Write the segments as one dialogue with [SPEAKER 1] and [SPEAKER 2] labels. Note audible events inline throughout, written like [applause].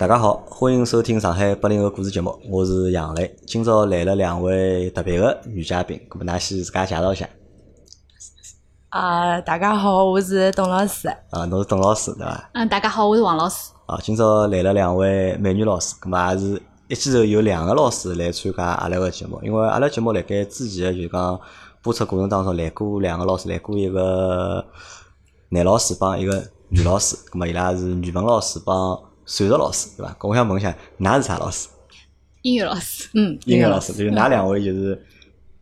[SPEAKER 1] 大家好，欢迎收听上海八零后故事节目，我是杨磊。今朝来了两位特别的女嘉宾，咁么㑚先自家介绍一下。
[SPEAKER 2] 啊，大家好，我是董老师。
[SPEAKER 1] 啊，侬是董老师对伐？
[SPEAKER 3] 嗯，大家好，我是王老师。
[SPEAKER 1] 啊，今朝来了两位美女老师，咁么也是一记头有两个老师来参加阿拉个节目，因为阿拉节目辣盖之前个就讲播出过程当中来过两个老师，来过一个男老师帮一个女老师，咁么伊拉是语文老师帮数学老师，对伐？咁我想问一下，㑚是啥老师？
[SPEAKER 3] 音乐老师。
[SPEAKER 2] 嗯，
[SPEAKER 1] 音乐老师，就是㑚两位就是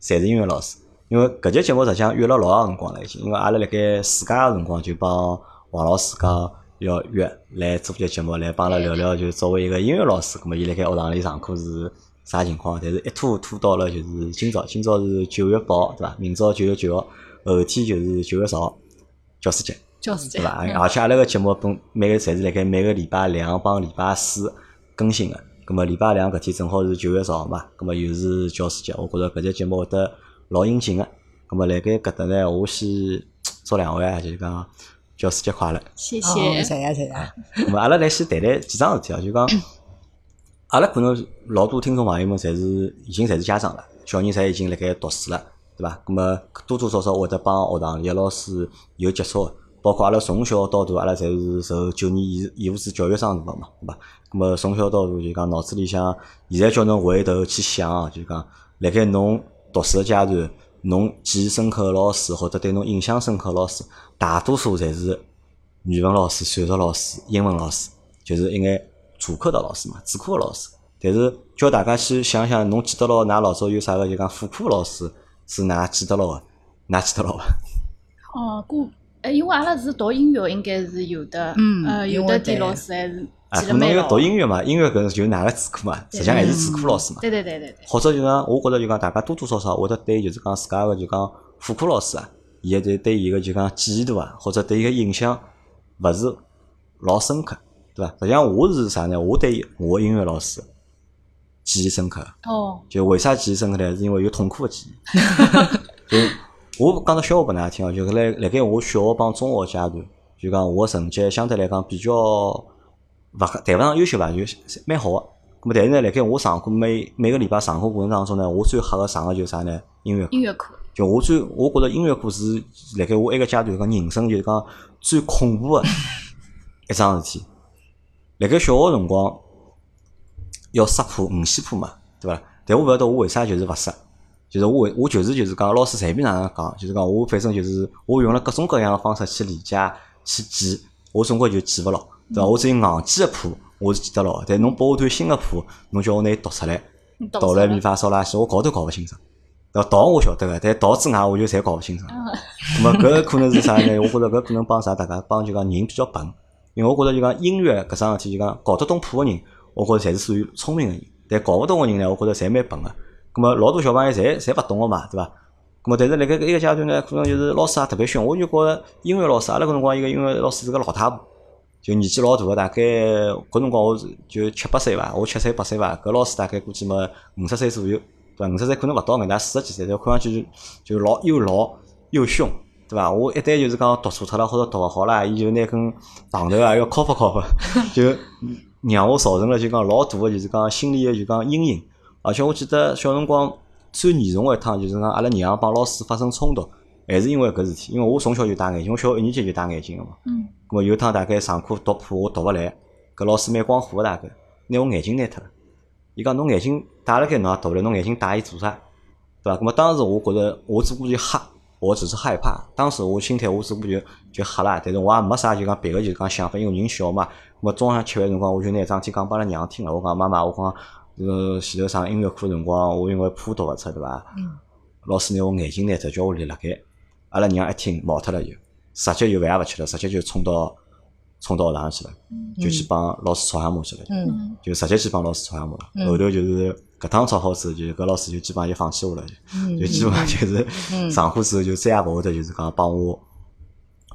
[SPEAKER 1] 侪是音乐老师。因为搿节节目实际上约了老长辰光了已经，因为阿拉辣盖暑假个辰光就帮王老师讲要约来做节节目，来帮阿拉聊聊，就作为一个音乐老师，葛末伊辣盖学堂里上课是啥情况？但是一拖拖到了就是今朝，今朝是九月八号，对伐？明朝九月九号，后天就是九月十号，教师节。
[SPEAKER 3] 教师节
[SPEAKER 1] 对伐？而且阿拉个节目本每个侪是辣盖每个礼拜两帮礼拜四更新个。咁么礼拜两搿天正好是九月十号嘛，咁么又是教师节，我觉着搿只节目会得老应景个。咁么辣盖搿搭呢，我先祝两位啊，就是讲教师节快乐。
[SPEAKER 3] 谢
[SPEAKER 2] 哦
[SPEAKER 3] 谢。
[SPEAKER 2] 谢谢谢谢。
[SPEAKER 1] 咁么阿拉来先谈谈几桩事体啊，就讲阿拉可能老多听众朋友们侪是已经侪是家长了，小人侪已经辣盖读书了，对伐？咁么多多少少会得帮学堂里个老师有接触个，包括阿拉从小到大，阿拉侪是受九年义义务制教育长大个嘛，对伐？咁么从小到大就讲脑子里向，现在叫侬回头去想啊，就讲辣盖侬读书个阶段，侬记忆深刻个老师或者对侬印象深刻个老师，大多数侪是语文老师、数学老师、英文老师，就是一眼主课的老师嘛，主课个老师。但是叫大家去想想，侬记得牢㑚老早有啥个就讲副课老师是㑚记得牢个，㑚记得牢伐？[laughs]
[SPEAKER 3] 哦，过，呃，因为阿拉是读音乐，应该是有的。
[SPEAKER 2] 嗯
[SPEAKER 3] 呃，有的点老师还是
[SPEAKER 1] 啊，可能要读。音乐嘛，音乐搿是就是㑚个主课嘛，实际上还是主课老师嘛。
[SPEAKER 3] 对对对对对。
[SPEAKER 1] 或者就讲，我觉着就讲，大家多多少少会得对就是讲自家个就讲副课老师啊，伊个对对伊个就讲记忆度啊，或者对伊个印象勿是老深刻，对伐？实际上我是啥呢？我对我个音乐老师记忆深刻。
[SPEAKER 3] 哦，
[SPEAKER 1] 就为啥记忆深刻呢？是因为有痛苦个记忆。[laughs] 就我讲个笑话拨㑚听哦，就是辣辣盖我小学帮中学阶段，就讲我个成绩相对来讲比较勿谈勿上优秀伐，就蛮好个。咁么，但是呢，辣盖我上课每每个礼拜上课过程当中呢，我最吓个上个就是啥呢？音乐课。
[SPEAKER 3] 音乐课。
[SPEAKER 1] 就我最，我觉着音乐课是辣盖我埃个阶段讲人生就是讲最恐怖个一桩事体。辣盖小学辰光要识谱五线谱嘛，对伐？但我勿晓得我为啥就是勿识，就是我为我就是就是讲老师随便哪能讲，就是讲我反正就是我用了各种各样个方式去理解去记，我总归就记勿牢，对伐？我只有硬记个谱我是记得牢，但侬拨我段新个谱，侬叫我拿伊读出来，
[SPEAKER 3] 你懂
[SPEAKER 1] 哆来咪
[SPEAKER 3] 了
[SPEAKER 1] 发嗦拉西，我搞都搞勿清爽。对伐？道我晓得个，但道之外我就侪搞勿清爽。[laughs] 咁么搿可能是啥呢？我觉着搿可能帮啥大家帮就讲人比较笨，因为我觉着就讲音乐搿桩事体就讲搞得懂谱个人，我觉着侪是属于聪明个人，但搞勿懂个人呢，我觉着侪蛮笨个。咁么老多小朋友侪侪勿懂个嘛，对伐？咁么但是辣盖搿一个阶段呢，可能就是老师也特别凶，我就觉着音乐老师，阿拉搿辰光一个音乐老师是个老太婆。就年纪老大个，大概搿辰光我就七八岁伐，我七岁八岁伐，搿老师大概估计嘛五十岁左右，对伐？五十岁可能勿到眼，大四十几岁，但看上去就就老又老又凶，对伐？我一旦就是讲读错脱了或者读勿好啦，伊就拿根棒头啊要敲发敲发，[laughs] 就让我造成了就讲老大个就是讲心理个就讲阴影。而且我记得小辰光最严重个一趟就是讲阿拉娘帮老师发生冲突，还是因为搿事体，因为我从小就戴眼镜，我小学一年级就戴眼镜个嘛。
[SPEAKER 3] 嗯。
[SPEAKER 1] 咁么有一趟大概上课读谱我读勿来，搿老师蛮光火个大概，拿我眼镜拿脱了。伊讲侬眼镜戴辣盖侬也读勿来，侬眼镜戴伊做啥？对伐？咁么当时我觉着我只不过就吓，我只是害怕。当时我心态我只不过就就吓啦，但是我也没啥就讲别个就讲想法，因为人小嘛。咁么中浪向吃饭辰光，我就拿桩事体讲拨阿拉娘听了。我讲妈妈，我讲呃前头上音乐课辰光，我因为谱读勿出，对伐？
[SPEAKER 2] 嗯。
[SPEAKER 1] 老师拿我眼镜拿脱，叫我立辣盖。阿拉娘一听毛脱了就，直接就饭也勿吃了，直接就冲到冲到学堂去了，就去帮老师吵相骂去了。
[SPEAKER 2] 嗯
[SPEAKER 3] 嗯。
[SPEAKER 1] 就直接去帮老师吵相骂了。
[SPEAKER 2] 嗯
[SPEAKER 1] 后头就是搿趟吵好之后，就搿老师就基本上就放弃我了，就基本上就是
[SPEAKER 2] 嗯
[SPEAKER 1] 上课之后就再也勿会得就是讲帮我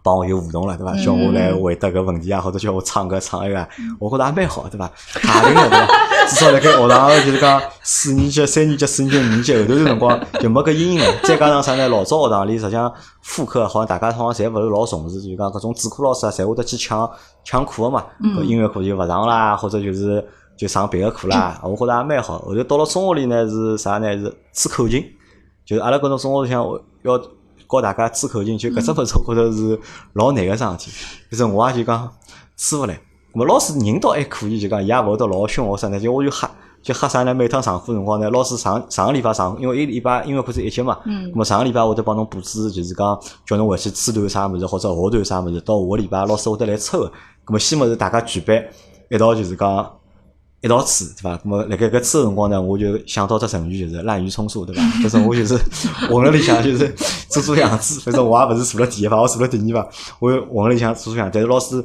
[SPEAKER 1] 帮我有互动了，对伐？叫我来回答搿问题啊，或者叫我唱歌唱一个，我觉着也蛮好，对伐？踏实个对伐？至少辣盖学堂就是讲四年级、三年级、四年级、五年级后头段辰光就没搿阴影了。再加上啥呢？老早学堂里实际上副课好像大家好像侪勿是老重视，就讲搿种主课老师啊，侪会得去抢抢课个嘛。搿音乐课就勿上啦，或者就是就上别个课啦。我觉着也蛮好。后头到了中学里呢是啥呢？是吹口琴，就是阿拉搿种中学里向要教大家吹口琴，就搿只物事我觉着是老难个桩事体。就是我也就讲吹勿来。咾么老师人倒还可以，就讲伊也勿会得老凶我啥呢？就我就吓，就吓啥呢？每趟上课辰光呢，老师上上个礼拜上，因为一礼拜因为课是一节嘛，
[SPEAKER 2] 嗯
[SPEAKER 1] 咾么上个礼拜会得帮侬布置，就是讲叫侬回去吹段啥物事，或者学段啥物事，到下个礼拜老师会得来抽个。咾么先么是大家举办一道，就是讲。一道吹，对伐？咾么辣盖搿吹个辰光呢，我就想到只成语，就是滥竽充数，对伐？[laughs] 反正我就是混辣里向，就是做做样子。反正我也勿是坐了第一排，我坐了第二排，我混辣里向做做样。但是老师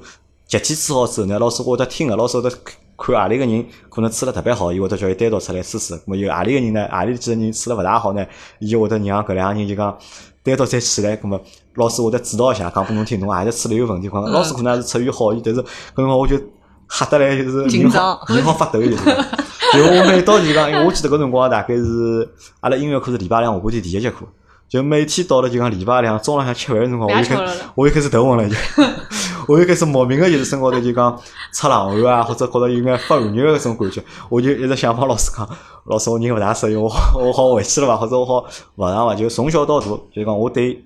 [SPEAKER 1] 集体吹好之后呢，老师会得听个，老师会得看何里个人可能吹了特别好，伊会得叫伊单独出来试试。咾么有何里个人呢？何里几个人吹了勿大好呢？伊就会得让搿两个人就讲单独再起来。咾么老师会得指导一下，讲拨侬听，侬何里吹了有问题。老师可能也是出于好意，但是搿辰光我就吓得来就是人
[SPEAKER 2] 紧张
[SPEAKER 1] 好人好发抖就是。就我每到就讲，因为我记得搿辰光大概是阿拉音乐课是礼拜两下半天第一节课，就每天到了就讲礼拜两中浪向吃饭个辰光，我就开
[SPEAKER 3] 不要吃了了
[SPEAKER 1] 我就开始头昏了就，我就开始莫名个就是身高头就讲出冷汗啊，[laughs] 或者觉着有眼发寒热个搿种感觉，我就一直想帮老师讲，老师我人勿大适应，我 [laughs] 我好回去了伐，或者我好勿上伐，就从小到大就讲我对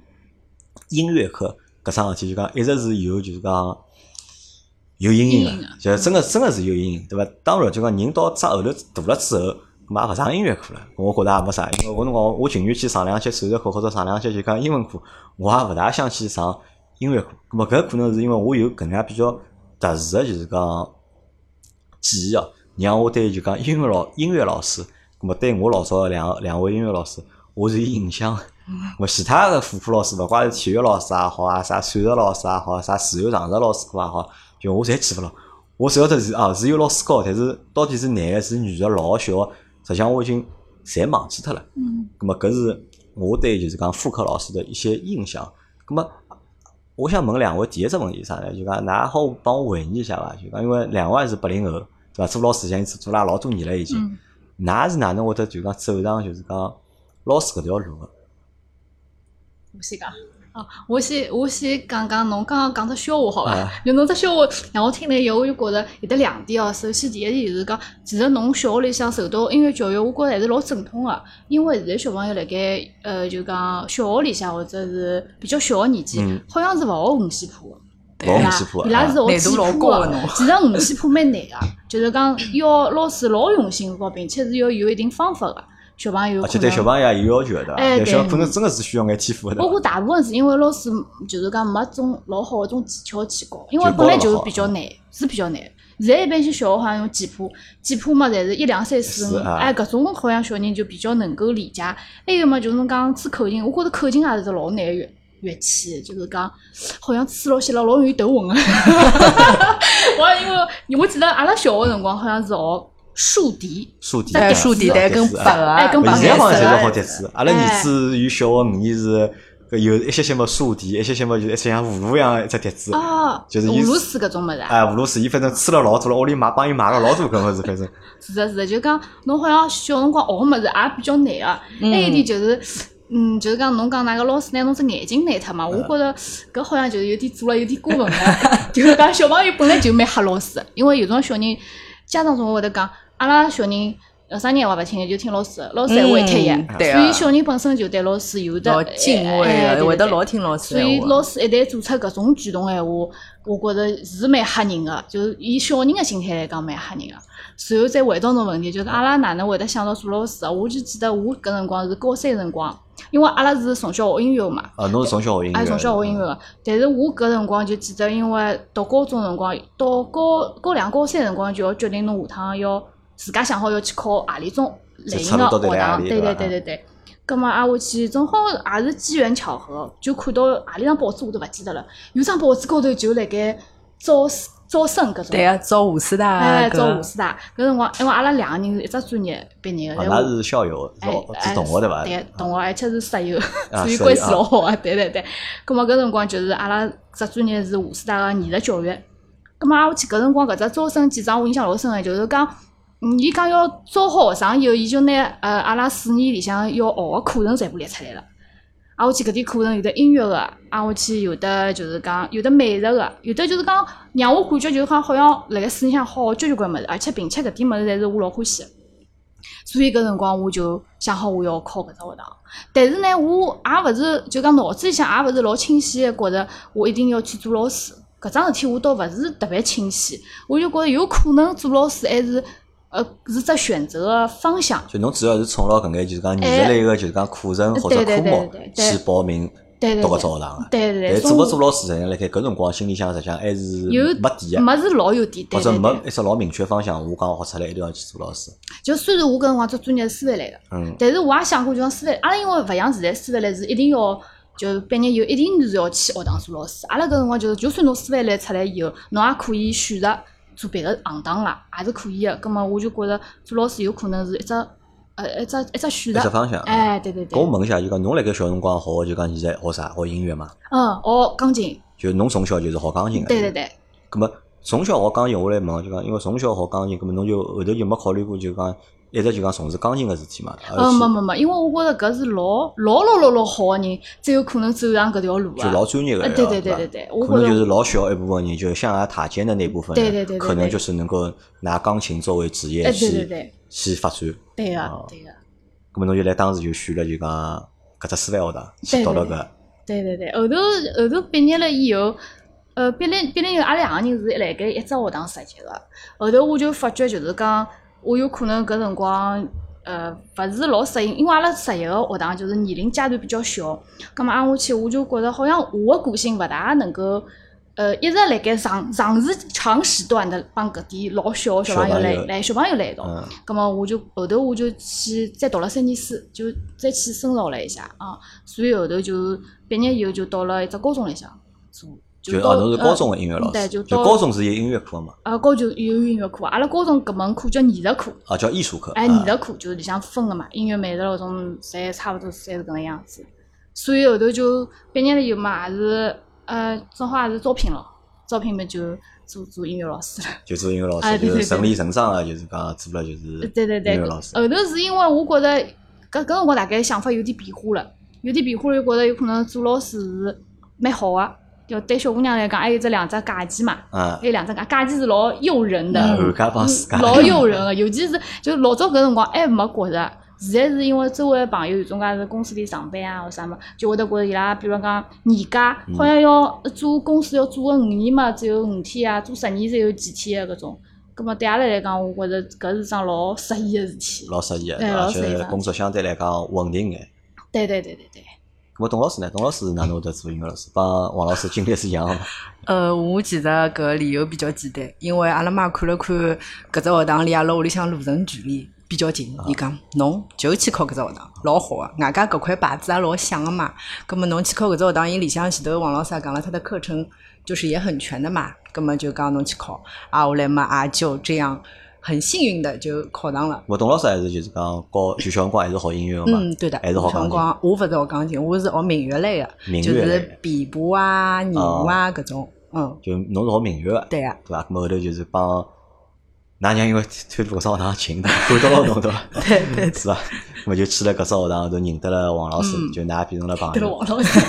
[SPEAKER 1] 音乐课搿桩事体就讲一直是有就是讲。有阴影个
[SPEAKER 3] 阴影啊，
[SPEAKER 1] 就真个真个是有阴影，对伐？当然，就讲人到长后头大了之后，咁也勿上音乐课了。我觉着也没啥，因为我辰光我情愿去上两节数学课或者上两节就讲英文课，我也勿大想去上音乐课。咁么搿可能是因为我有搿能介比较特殊个就是讲记忆哦，让我对就讲音乐老音乐老师，咁么对我老早个两两位音乐老师，我是有印象的。我其他的副科老师，勿怪是体育老师也好啊，啥数学老师也好，啥自由常识老师课也好，就我侪记勿牢。我只晓得是啊，是有老师教，但是到底是男个是女个老小个，实际上我已经侪忘记脱了。
[SPEAKER 3] 嗯，
[SPEAKER 1] 咁么搿是我对就是讲副科老师的一些印象。咁么我想问两位第一只问题是啥呢？就讲㑚好帮我回忆一下伐？就讲因为两位是八零后，对伐？做老师已经做做了老多年了已经。
[SPEAKER 3] 嗯
[SPEAKER 1] 㑚是哪能会得就讲走上就是讲老师搿条路个？
[SPEAKER 3] 我先讲。哦，我先我先讲讲侬刚刚讲只笑话好伐
[SPEAKER 1] 啊？
[SPEAKER 3] 就侬只笑话让我听了以后，我就觉着有得两点哦。首先第一点就是讲，其实侬小学里向受到音乐教育，我觉着还是老正统个。因为现在小朋友辣盖呃，就讲小学里向或者是比较小个年纪
[SPEAKER 1] 嗯，
[SPEAKER 3] 好像是勿学五线谱个。
[SPEAKER 1] 老
[SPEAKER 3] 对伐
[SPEAKER 1] 五线谱啊
[SPEAKER 3] 伊拉是学
[SPEAKER 2] 难度老
[SPEAKER 3] 记谱个。其实五线谱蛮难个，就是讲要老师老用心教，并且是要有一定方法个。小朋友
[SPEAKER 1] 而且对小朋友也有要求的，对小可能真个是需要眼天赋的。
[SPEAKER 3] 包括大部分是因为老师就是讲没种老好个种技巧去教，因为本来就是比较难，是比较难。现在一般性小学好像用简谱，简谱嘛，侪是一两三四五，哎，搿种好像小人就比较能够理解。还有嘛，就是侬讲吹口琴，我觉着口琴也是只老难个乐乐器，就是讲好像吹牢些了老容易头昏个。[laughs] 我因为我记得阿拉小学辰光好像是学竖笛，
[SPEAKER 1] 竖笛，
[SPEAKER 3] 哎
[SPEAKER 1] 对
[SPEAKER 2] 竖笛
[SPEAKER 1] 是啊
[SPEAKER 2] 带跟拔啊，
[SPEAKER 3] 哎跟拔
[SPEAKER 1] 现在好像侪是
[SPEAKER 3] 哎
[SPEAKER 1] 好笛子，阿拉儿子有小学五年是有一些些么竖笛，一些些么就是一些像葫芦一样一只笛子，
[SPEAKER 3] 哦，
[SPEAKER 1] 就是
[SPEAKER 3] 葫芦丝搿种物事啊。
[SPEAKER 1] 哎，葫芦丝，伊反正吹了老多了，屋里买帮伊买了老多搿物事，反正
[SPEAKER 3] 是的，是的，就讲侬好像小辰光学个物事也比较难个。还有一点就是，嗯，就是讲侬讲哪个老师拿侬只眼睛拿脱嘛，我觉着搿好像就是有点做了有点过分了。就是讲小朋友本来就蛮吓老师的，因为有种小人家长总会会得讲，阿拉小人。呃，啥人话勿听的，就听老师的，老师还会贴
[SPEAKER 2] 嗯
[SPEAKER 3] 个，
[SPEAKER 2] 对啊
[SPEAKER 3] 所以小人本身就对老师有的
[SPEAKER 2] 敬畏的，
[SPEAKER 3] 哎对
[SPEAKER 2] 会得老听老师
[SPEAKER 3] 所以。老师一旦做出搿种举动闲话，我觉着是蛮吓人个，就是以小人个心态来讲蛮吓人个。随后再回到侬问题，就是阿拉哪能会得想到做老师啊？我就记得我搿辰光是高三辰光，因为阿拉是从小学音乐嘛，
[SPEAKER 1] 啊，侬是从小学音乐，
[SPEAKER 3] 还从小学音乐个。但是我搿辰光就记得，因为读高中辰光，到高高两高三辰光就要决定侬下趟要自家想好要去考何里种类型个
[SPEAKER 1] 就出路到底
[SPEAKER 3] 学堂。对
[SPEAKER 1] 对
[SPEAKER 3] 对对对对。葛末挨下去，正好也是机缘巧合，就看到何里张报纸我都勿记得了。有张报纸高头就辣盖招招生搿种。
[SPEAKER 2] 对啊，招武师大
[SPEAKER 3] 哎，
[SPEAKER 2] 搿
[SPEAKER 3] 招武师大，搿辰光因为阿拉两个人是一只专业毕业
[SPEAKER 1] 啊，
[SPEAKER 3] 个，
[SPEAKER 1] 㑚是校友，
[SPEAKER 3] 哎
[SPEAKER 1] 是是同学对伐？
[SPEAKER 3] 对，同学，而且是室友，
[SPEAKER 1] 啊
[SPEAKER 3] 所以关系老好啊。对对对，葛末搿辰光就是阿拉只专业是武师大个艺术教育。葛末我去搿辰光搿只招生简章我印象老深个，就是讲，嗯，伊讲要招好学生以后，伊就拿呃阿拉四年里向要学个课程全部列出来了。啊，我去搿点课程有的音乐个，啊，我去有的就是讲有的美术个，有的就是讲让我感觉就是讲好像辣盖书里向好交交关物事，而且并且搿点物事侪是我老欢喜个。所以搿辰光我就想好我要考搿只学堂，但是呢，我也勿是就讲脑子里向也勿是老清晰个，觉着我一定要去做老师。搿桩事体我倒勿是特别清晰，我就觉着有可能做老师还是呃是只选择个方向。
[SPEAKER 1] 就侬主要是冲牢搿眼就是讲艺术类个就是讲课程或者科目去报名读搿只学堂个。
[SPEAKER 3] 对对对，
[SPEAKER 1] 但做勿做老师，实际上辣盖搿辰光心里向实际上还是
[SPEAKER 3] 有
[SPEAKER 1] 没底个，
[SPEAKER 3] 没是老有底，
[SPEAKER 1] 或者。没一只老明确方向。我讲学出来一定要去做老师。
[SPEAKER 3] 就虽然我搿辰光做专业是师范类个，
[SPEAKER 1] 嗯，
[SPEAKER 3] 但是我也想过，就讲师范，阿拉因为勿像现在师范类是一定要就毕业以后一定是要去学堂做老师。阿拉搿辰光就是，就算侬师范类出来以后，侬也可以选择做别个行当啦，也是可以个。葛末我就觉着做老师有可能是一只呃一只一只选择。
[SPEAKER 1] 一只方向。
[SPEAKER 3] 哎，对对对，
[SPEAKER 1] 搿我问一下，就讲侬辣盖小辰光学就讲现在学啥？学音乐嘛？
[SPEAKER 3] 嗯，学钢琴，
[SPEAKER 1] 就侬从小就是学钢琴个。
[SPEAKER 3] 对对。对，
[SPEAKER 1] 葛么从小学钢琴，我来问，就讲因为从小学钢琴，咁么侬就后头就没考虑过就讲一直就讲从事钢琴个事体嘛？而
[SPEAKER 3] 呃，没没没，因为我觉着搿是老老老老老好个人，才有可能走上搿条路
[SPEAKER 1] 就
[SPEAKER 3] 啊。
[SPEAKER 1] 老专业个，
[SPEAKER 3] 呃对对
[SPEAKER 1] 对
[SPEAKER 3] 对对
[SPEAKER 1] 可能就是老小一部分人，就象牙塔尖的那部分人，
[SPEAKER 3] 对对对
[SPEAKER 1] 可能就是能够拿钢琴作为职业
[SPEAKER 3] 哎，
[SPEAKER 1] 去
[SPEAKER 3] 对对对，
[SPEAKER 1] 去发展。
[SPEAKER 3] 对
[SPEAKER 1] 哦
[SPEAKER 3] 个对个。
[SPEAKER 1] 咾么侬就来当时就选了就讲搿只师范学堂去
[SPEAKER 3] 对对
[SPEAKER 1] 读了搿，
[SPEAKER 3] 对对对，后头后头毕业了以后，呃，毕业毕业以后，阿拉两个人是辣盖一只学堂实习个。后头我就发觉，就是讲，我有可能搿辰光，呃，勿是老适应，因为阿拉实习个学堂就是年龄阶段比较小，葛末挨下去我就觉着好像我个个性勿大能够。呃，一直辣盖长长时长时段的帮搿点老小个小朋友来来小朋友来一道，
[SPEAKER 1] 嗯，
[SPEAKER 3] 咁么我就后头我就去再读了三年书，就再去深造了一下啊。所以后头就毕业以后就到了一只高中里向做，到
[SPEAKER 1] 就哦侬是高中
[SPEAKER 3] 呃
[SPEAKER 1] 个音乐老师，
[SPEAKER 3] 对，就
[SPEAKER 1] 高中是有音乐课嘛，
[SPEAKER 3] 啊高中有音乐课，阿拉高中搿门课叫艺术课，
[SPEAKER 1] 啊叫艺术课，
[SPEAKER 3] 哎，
[SPEAKER 1] 啊
[SPEAKER 3] 艺术课就是里向分个嘛，音乐、美术搿种侪差勿多侪是搿能样子。所以后头就毕业了以后嘛，也是呃正好也是招聘了，招聘嘛就做做音乐老师了。
[SPEAKER 1] 就做音乐老师，就是顺理成章个，就是讲做了就是
[SPEAKER 3] 对对对，
[SPEAKER 1] 音乐老师，
[SPEAKER 3] 后头是因为我觉着搿搿辰光大概想法有点变化了，有点变化了，就觉着有可能做老师是蛮好个。就对小姑娘来讲，还有这两只假期嘛，
[SPEAKER 1] 啊
[SPEAKER 3] 还，有两只假假期是老诱人的，老诱人个。尤其是就老早搿辰光还没觉着，现在是因为周围的朋友有种介是公司里上班啊或啥么，就会得觉着伊拉比如讲年假
[SPEAKER 1] 嗯
[SPEAKER 3] 好像要做公司要做个五年嘛，只有五天啊，做十年才有几天个搿种。葛末对阿拉来讲，我觉着搿是桩老适意个事体。
[SPEAKER 1] 老适意个？而且工作相对来讲稳定眼。
[SPEAKER 3] 对对对对对。
[SPEAKER 1] 咁么董老师呢？董老师哪能会得做音乐老师？帮王老师经历是一样个嘛？[laughs]
[SPEAKER 2] 呃，我其实搿理由比较简单，因为阿拉妈看了看搿只学堂离阿拉屋里向路程距离比较近，伊讲侬就去考搿只学堂，老好个，外加搿块牌子也老响个嘛。葛末侬去考搿只学堂，伊里向前头王老师也讲了，他的课程就是也很全的嘛。葛末就讲侬去考，啊，后来嘛也就这样很幸运的就考上了。
[SPEAKER 1] 我董老师还是就是讲教就小辰光还是学音乐个嘛？
[SPEAKER 2] 嗯，对的，
[SPEAKER 1] 还是学钢琴。
[SPEAKER 2] 辰光我勿是学钢琴，我是学民乐类的，就是琵琶啊、弦
[SPEAKER 1] 哦
[SPEAKER 2] 啊搿种。嗯，
[SPEAKER 1] 就侬是学民乐个，
[SPEAKER 2] 对啊，
[SPEAKER 1] 对伐？咁么后头就是帮㑚娘因为推脱搿只学堂近，管到了侬对伐？
[SPEAKER 2] 对对 [laughs]
[SPEAKER 1] 是伐？咁么就去了搿只学堂后头认得了王老师，
[SPEAKER 2] 嗯
[SPEAKER 1] 就㑚变成了朋友。
[SPEAKER 3] 王老师。[laughs]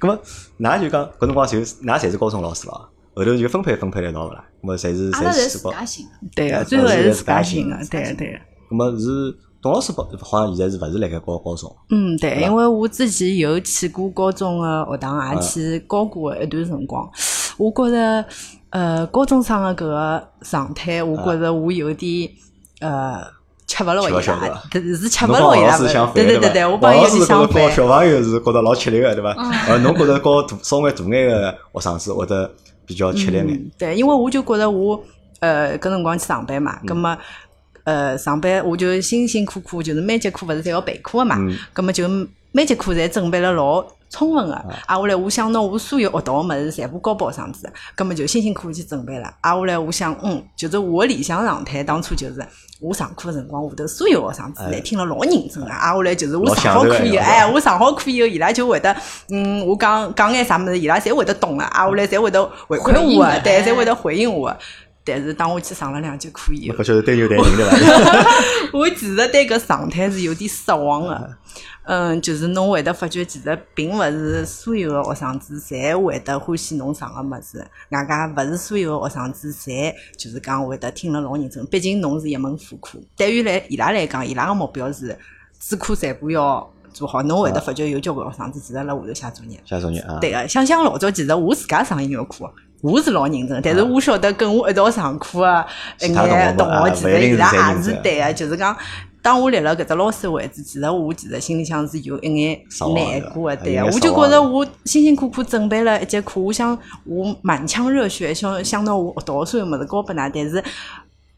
[SPEAKER 1] 咁么㑚就讲搿辰光就㑚侪是高中老师了，后头就分配分配了一道了啦？咁么侪是
[SPEAKER 3] 阿拉侪
[SPEAKER 1] 侪是高。
[SPEAKER 3] 自家寻个。
[SPEAKER 2] 对个，
[SPEAKER 1] 啊
[SPEAKER 2] 最后还是自
[SPEAKER 1] 家寻
[SPEAKER 2] 个，对个对个。
[SPEAKER 1] 咁么是董老师好好像现在是勿是辣盖高高中？
[SPEAKER 2] 嗯，对，因为我之前有去过高中个学堂，也
[SPEAKER 1] 嗯
[SPEAKER 2] 去教过一段辰光。我觉着，呃，高中生个搿个状态，我觉着我有点呃吃勿落伊拉是吃勿落伊拉对对对对，我帮伊有
[SPEAKER 1] 王老师觉着教
[SPEAKER 2] 点相反。
[SPEAKER 1] 小朋友是觉得老吃力个，对伐？
[SPEAKER 3] 嗯
[SPEAKER 1] 呃，侬觉着教大稍微大眼个学生子会得比较吃力眼。
[SPEAKER 2] 嗯，对，因为我就觉着我呃搿辰光去上班嘛，
[SPEAKER 1] 嗯。
[SPEAKER 2] 葛么呃上班我就辛辛苦苦，就是每节课勿是侪要备课个嘛
[SPEAKER 1] 嗯，
[SPEAKER 2] 葛么就每节课侪准备了老充分个。挨下来我想拿我所有学到个物事全部交拨学生子，葛末就辛辛苦苦去准备了。挨下来我想，嗯，就是我个理想状态，当初就是我上课个辰光，下头所有学生子侪听了老认真个。挨下来就是我上好课以后，哎，我上好课以后，伊拉就会得，嗯，我讲讲眼啥物事，伊拉侪会得懂个。挨下来侪会得回馈我个对，
[SPEAKER 3] 哎
[SPEAKER 2] 侪会得回应我个。但是当我去上了两节课以后
[SPEAKER 1] 勿，晓得对牛弹琴对伐？[laughs]
[SPEAKER 2] 我其实对搿状态是有点失望个。嗯，就是侬会得发觉，其实并勿是所有个学生子侪会得欢喜侬上个物事，外加勿是所有个学生子侪就是讲会得听了老认真。毕竟侬是一门副科，对于来伊拉来讲，伊拉个目标是主课全部要做好。侬会得发觉有交关学生子其实辣下头写作业。
[SPEAKER 1] 写作业啊，
[SPEAKER 2] 对个，想想老早，其实我自家上音乐课，我是老认真，但是我晓得跟我一道上课个一眼
[SPEAKER 1] 同学
[SPEAKER 2] 其实伊拉也是对个，就是讲。当我立了搿只老师位置，其实我其实心里向是有一眼难过的，对个，我就觉着我辛辛苦苦准备了一节课，我想我满腔热血，想想到我学到的所有物事交拨㑚，但是下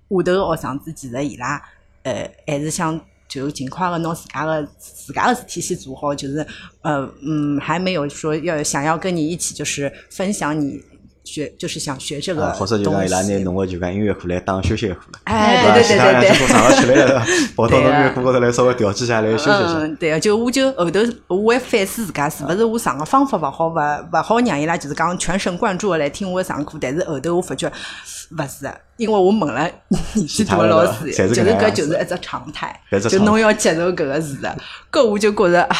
[SPEAKER 2] 头个学生子其实伊拉呃还是想就尽快个拿自家个自家个事体先做好，就是呃嗯还没有说要想要跟你一起就是分享你学就是想学这个
[SPEAKER 1] 啊或者就讲伊拉拿侬个就讲音乐课来当休息课了。
[SPEAKER 2] 哎
[SPEAKER 1] 伐？
[SPEAKER 2] 对对对对对。
[SPEAKER 1] 节课上了起来了，跑到侬音乐课高头来稍微调剂下来休息一下。
[SPEAKER 2] 嗯，对个，就我就后头我会反思自家是勿是我上个方法勿好，勿勿好让伊拉就是讲全神贯注个来听我上课，但是后头我发觉勿是，因为我问了年纪大个老师，[laughs] 就是搿就是一只常态就侬要接受搿个事实，搿我就觉着啊。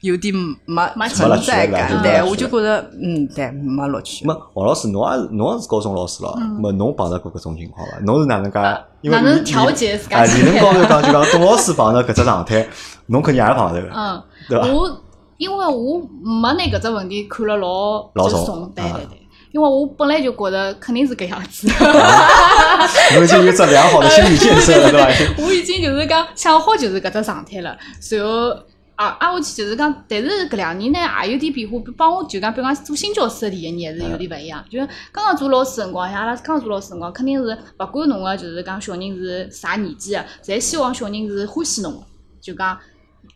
[SPEAKER 2] 有点没
[SPEAKER 3] 没
[SPEAKER 2] 存在感，对，我就觉着，嗯，对，没乐趣。
[SPEAKER 1] 那么王老师，侬也是侬也是高中老师了，没侬碰到过搿种情况伐？侬是哪能介？因为
[SPEAKER 3] 哪能调节自家
[SPEAKER 1] 啊，理论高头讲就讲董老师碰到搿只状态，侬肯定也碰到个，
[SPEAKER 3] 嗯，
[SPEAKER 1] 对伐？
[SPEAKER 3] 我因为我没拿搿只问题看了老
[SPEAKER 1] 老重
[SPEAKER 3] 对
[SPEAKER 1] 啊
[SPEAKER 3] 对对，因为我本来就觉得肯定是搿样子，[laughs]
[SPEAKER 1] 侬已经有只良好的心理建设了，对伐？[laughs]
[SPEAKER 3] 我已经就是讲想好就是搿只状态了，随后。啊，挨下去就是讲，但是搿两年呢也有点变化，帮我就讲，比如讲做新教师的第一年还是有点勿一样。就是刚刚做老师的辰光，像阿拉刚刚做老师的辰光，肯定是勿管侬个就是讲小人是啥年纪个，侪希望小人是欢喜侬个。就讲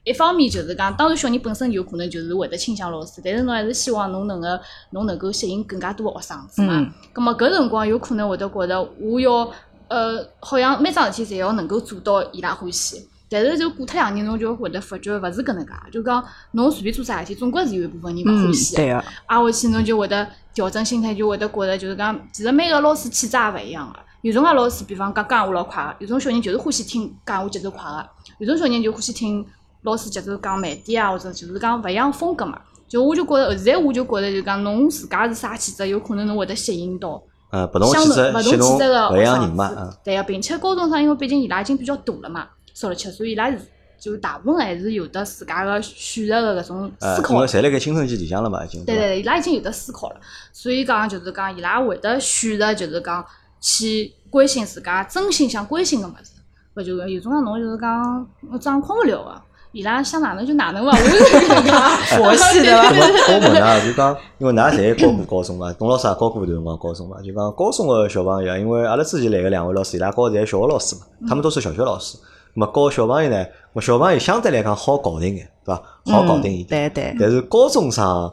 [SPEAKER 3] 一方面就是讲，当然小人本身有可能就是会得倾向老师，但是侬还是希望侬能够侬能够吸引更加多个学生子嘛
[SPEAKER 2] 嗯。
[SPEAKER 3] 咁么搿辰光有可能会得觉得我要呃，好像每桩事体侪要能够做到伊拉欢喜。但是就过脱两年，侬就会得发觉勿是搿能介，就讲侬随便做啥事体，总归是有一部分人勿
[SPEAKER 2] 嗯
[SPEAKER 3] 欢喜，的。
[SPEAKER 2] 对个，
[SPEAKER 3] 挨下去侬就会得调整心态，就会得觉着就是讲，其实每个老师气质也勿一样个。有种介老师，比方讲讲闲话老快个，有种小人就是欢喜听讲闲话节奏快个，有种小人就欢喜听老师节奏讲慢点啊，或者就是讲勿一样风格嘛。就我就觉着，现在我就觉着，就讲侬自家是啥气质，有可能侬会得吸引到
[SPEAKER 1] 呃，不同
[SPEAKER 3] 相
[SPEAKER 1] 气质
[SPEAKER 3] 同勿同气质个
[SPEAKER 1] 勿一
[SPEAKER 3] 学生
[SPEAKER 1] 样人嘛，
[SPEAKER 3] 子
[SPEAKER 1] 嗯。
[SPEAKER 3] 对个，并且高中生因为毕竟伊拉已经比较大了嘛，十六七岁，伊拉是就大部分还是有的自家个选择个搿种
[SPEAKER 1] 呃，
[SPEAKER 3] 思考的。
[SPEAKER 1] 因为侪辣盖青春期里向了嘛，已经。
[SPEAKER 3] 对对对，伊拉已经有得思考了，所以讲就是讲伊拉会得选择就是讲去关心自家真心想关心个物事，勿就有种讲侬就是讲我掌控勿了个，伊拉想哪能就哪能伐，我就是搿能介
[SPEAKER 2] 佛系对伐
[SPEAKER 1] 那么我问㑚，就讲，因为㑚侪教过高中嘛，董老师也教过一段辰光高中嘛，就讲高中个小朋友，因为阿拉之前来个两位老师，伊拉教的侪是小学老师嘛，他们都是小学老师。那么教小朋友呢，我小朋友相对来讲好搞定眼，对伐？好搞定一点。
[SPEAKER 2] 嗯对对，
[SPEAKER 1] 但是高中生，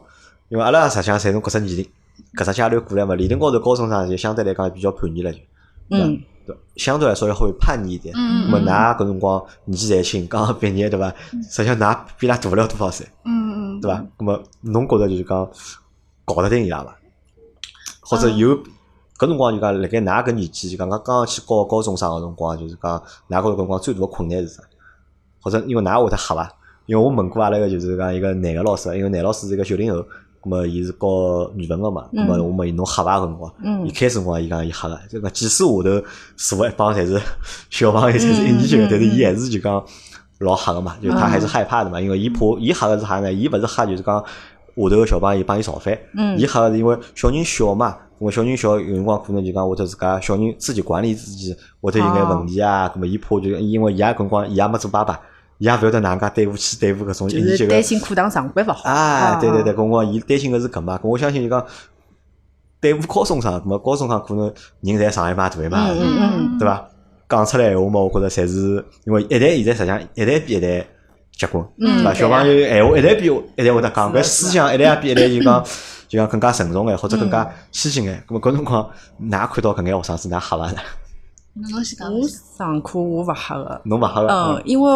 [SPEAKER 1] 因为阿拉实际上侪从搿只年龄、搿只阶段过来嘛，理论高头高中生就相对来讲比较叛逆了就，
[SPEAKER 2] 嗯，
[SPEAKER 1] 对，相对来说要会叛逆一点。
[SPEAKER 3] 嗯
[SPEAKER 1] 那么㑚搿辰光年纪侪轻，刚刚毕业对伐？实际上㑚比伊拉大勿了多少岁。
[SPEAKER 3] 嗯嗯，
[SPEAKER 1] 对伐？那么侬觉着就是讲搞得定伊拉伐？或者有搿辰光就讲辣盖㑚搿年纪，就讲刚刚去教高中生个辰光，就是讲㑚觉着搿辰光最大个困难是啥？或者因为㑚会得吓伐？因为我问过阿拉个就是讲一个男个老师，因为男老师是一个九零后，咁么伊是教语文个嘛，咁么我问伊侬吓伐搿辰光？
[SPEAKER 2] 嗯
[SPEAKER 1] 一开始辰光伊讲伊吓个，就讲即使下头坐个一帮侪是小朋友，侪是一年级个，但是伊还是就讲老吓个嘛，就他还是害怕的嘛，因为伊怕伊吓个是啥呢？伊勿是吓就是讲下头个小朋友帮伊造反，
[SPEAKER 2] 嗯
[SPEAKER 1] 伊吓个是因为小人小嘛，咁么小人小有辰光可能就讲会得自家小人自己管理自己，会得有眼问题啊，咁么伊怕就因为伊也搿辰光伊也没做爸爸，伊也勿晓得哪能介对付去对付搿种一
[SPEAKER 2] 就是
[SPEAKER 1] 年级个
[SPEAKER 2] 担心课堂上班勿好。
[SPEAKER 1] 啊，对对对，
[SPEAKER 2] 啊
[SPEAKER 1] 搿辰光伊担心个是搿嘛，搿我相信就讲对付高中生，搿么高中生可能人侪上一码大一码，对伐？讲出来闲话嘛，我觉着侪是因为一代现在实际上一代比一代结棍，
[SPEAKER 2] 嗯
[SPEAKER 1] 对伐？小朋友闲话一代比一代会得讲，搿思想一代也比一代就讲就讲更加成熟眼，或者更加先进眼。咁么搿辰光，㑚看到搿眼学生子，㑚吓伐呢？
[SPEAKER 2] 我上课我勿吓个，
[SPEAKER 1] 侬勿吓
[SPEAKER 2] 嗯？，因为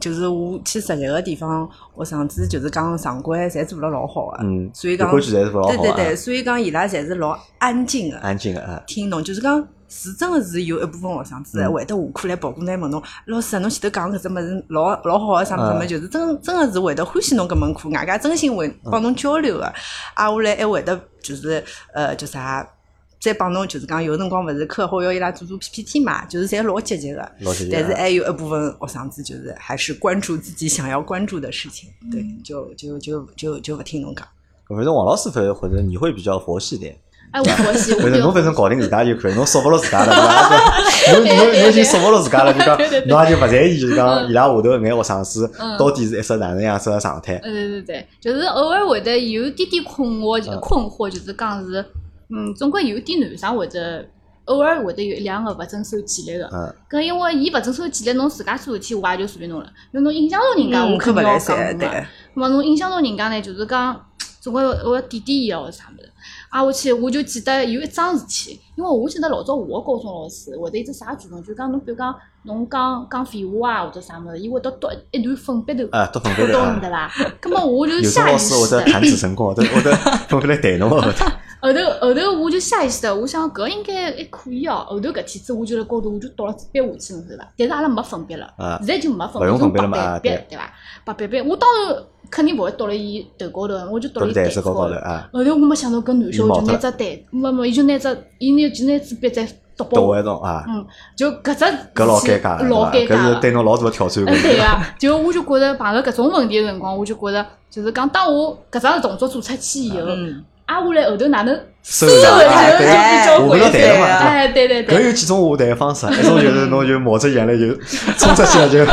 [SPEAKER 2] 就是我去实习个地方，学生子就是讲常规侪做了老好个，
[SPEAKER 1] 嗯
[SPEAKER 2] 所以讲
[SPEAKER 1] 规矩侪是老好啊
[SPEAKER 2] 对对对，所以讲伊拉侪是老安静个，
[SPEAKER 1] 安静个啊，
[SPEAKER 2] 听侬就是讲。是真个是有一部分学生子
[SPEAKER 1] 嗯
[SPEAKER 2] 会得下课来跑过来问侬，老师啊，侬前头讲搿只物事老老好个啥物事
[SPEAKER 1] 嗯
[SPEAKER 2] 么？就是真真个是会得欢喜侬搿门课，外加真心会帮侬交流个。啊，下来还会得就是呃叫啥，再帮侬就是讲有辰光勿是课后要伊拉做做 PPT 嘛，就是侪老积极个。
[SPEAKER 1] 老积极啊。
[SPEAKER 2] 但是还有一部分学生子就是还是关注自己想要关注的事情，对，就就就就就勿听侬讲。
[SPEAKER 1] 反正王老师反或者你会比较佛系点，
[SPEAKER 3] 哎，我佛系，[laughs] 我
[SPEAKER 1] 反正侬反正搞定自家就可以，侬说服了自家了，[laughs] 对伐？侬侬侬已经说服了自家了，就讲侬也就勿在意，就是讲伊拉下头搿眼学生子到底是一只哪能样子个状态。
[SPEAKER 3] 呃，对对对，就是偶尔会得有点点困惑，
[SPEAKER 1] 嗯
[SPEAKER 3] 困惑就是讲是，嗯，总归有点男生或者偶尔会得有一两个勿遵守纪律个。
[SPEAKER 1] 嗯，
[SPEAKER 3] 搿因为伊勿遵守纪律，侬自家做事体我也就随便侬了。因为侬影响到人家，我肯定要讲
[SPEAKER 2] 噻，
[SPEAKER 3] 侬
[SPEAKER 2] 对
[SPEAKER 3] 个。，那么侬影响到人家呢，就是讲总归我要点点伊哦啥物事。啊，我去，我就记得有一桩事体，因为我记得老早我个高中老师会得一只啥举动，就讲侬比如讲侬讲讲废话啊或者啥物事，伊会得读一段粉笔头，
[SPEAKER 1] 啊，
[SPEAKER 3] 读
[SPEAKER 1] 来啊。
[SPEAKER 3] 对伐？葛么我就下意
[SPEAKER 1] 老师会
[SPEAKER 3] 识的，
[SPEAKER 1] 得弹指神功，会得会得分别来弹 [laughs] 侬 [laughs]
[SPEAKER 3] 后头后头我就下意识的，我想搿应该还可以哦。后头搿天子我就辣高头我就倒了支笔下去，侬晓得伐？但是阿拉没粉笔了
[SPEAKER 1] 啊，
[SPEAKER 3] 现在就没粉
[SPEAKER 1] 勿用
[SPEAKER 3] 笔，用
[SPEAKER 1] 粉笔了嘛对
[SPEAKER 3] 对伐？白笔笔，我当然肯定勿会倒辣伊头高头，我就倒辣伊台子
[SPEAKER 1] 子高高头
[SPEAKER 3] 头。
[SPEAKER 1] 啊，
[SPEAKER 3] 后头我没想到搿男小孩就拿只台，没没，伊就拿只伊拿就拿支笔再读
[SPEAKER 1] 到
[SPEAKER 3] 拨我，
[SPEAKER 1] 一种啊，
[SPEAKER 3] 嗯，就搿只
[SPEAKER 1] 搿老尴尬的，
[SPEAKER 3] 老
[SPEAKER 1] 尴尬？搿是。对侬老大个挑战 [laughs]
[SPEAKER 3] 对啊，就我就觉着碰到搿种问题个辰光，我就觉着就是讲，当我搿只动作做出去以后，
[SPEAKER 2] 嗯，
[SPEAKER 3] 挨下来后头哪能
[SPEAKER 1] 收
[SPEAKER 3] 收回去就
[SPEAKER 1] 啊对
[SPEAKER 3] 比较
[SPEAKER 1] 下不
[SPEAKER 3] 回去
[SPEAKER 1] 了台了嘛，
[SPEAKER 3] 哎，对对对，
[SPEAKER 1] 搿有几种下台方式，一种就是侬就冒着眼泪就冲出去了，就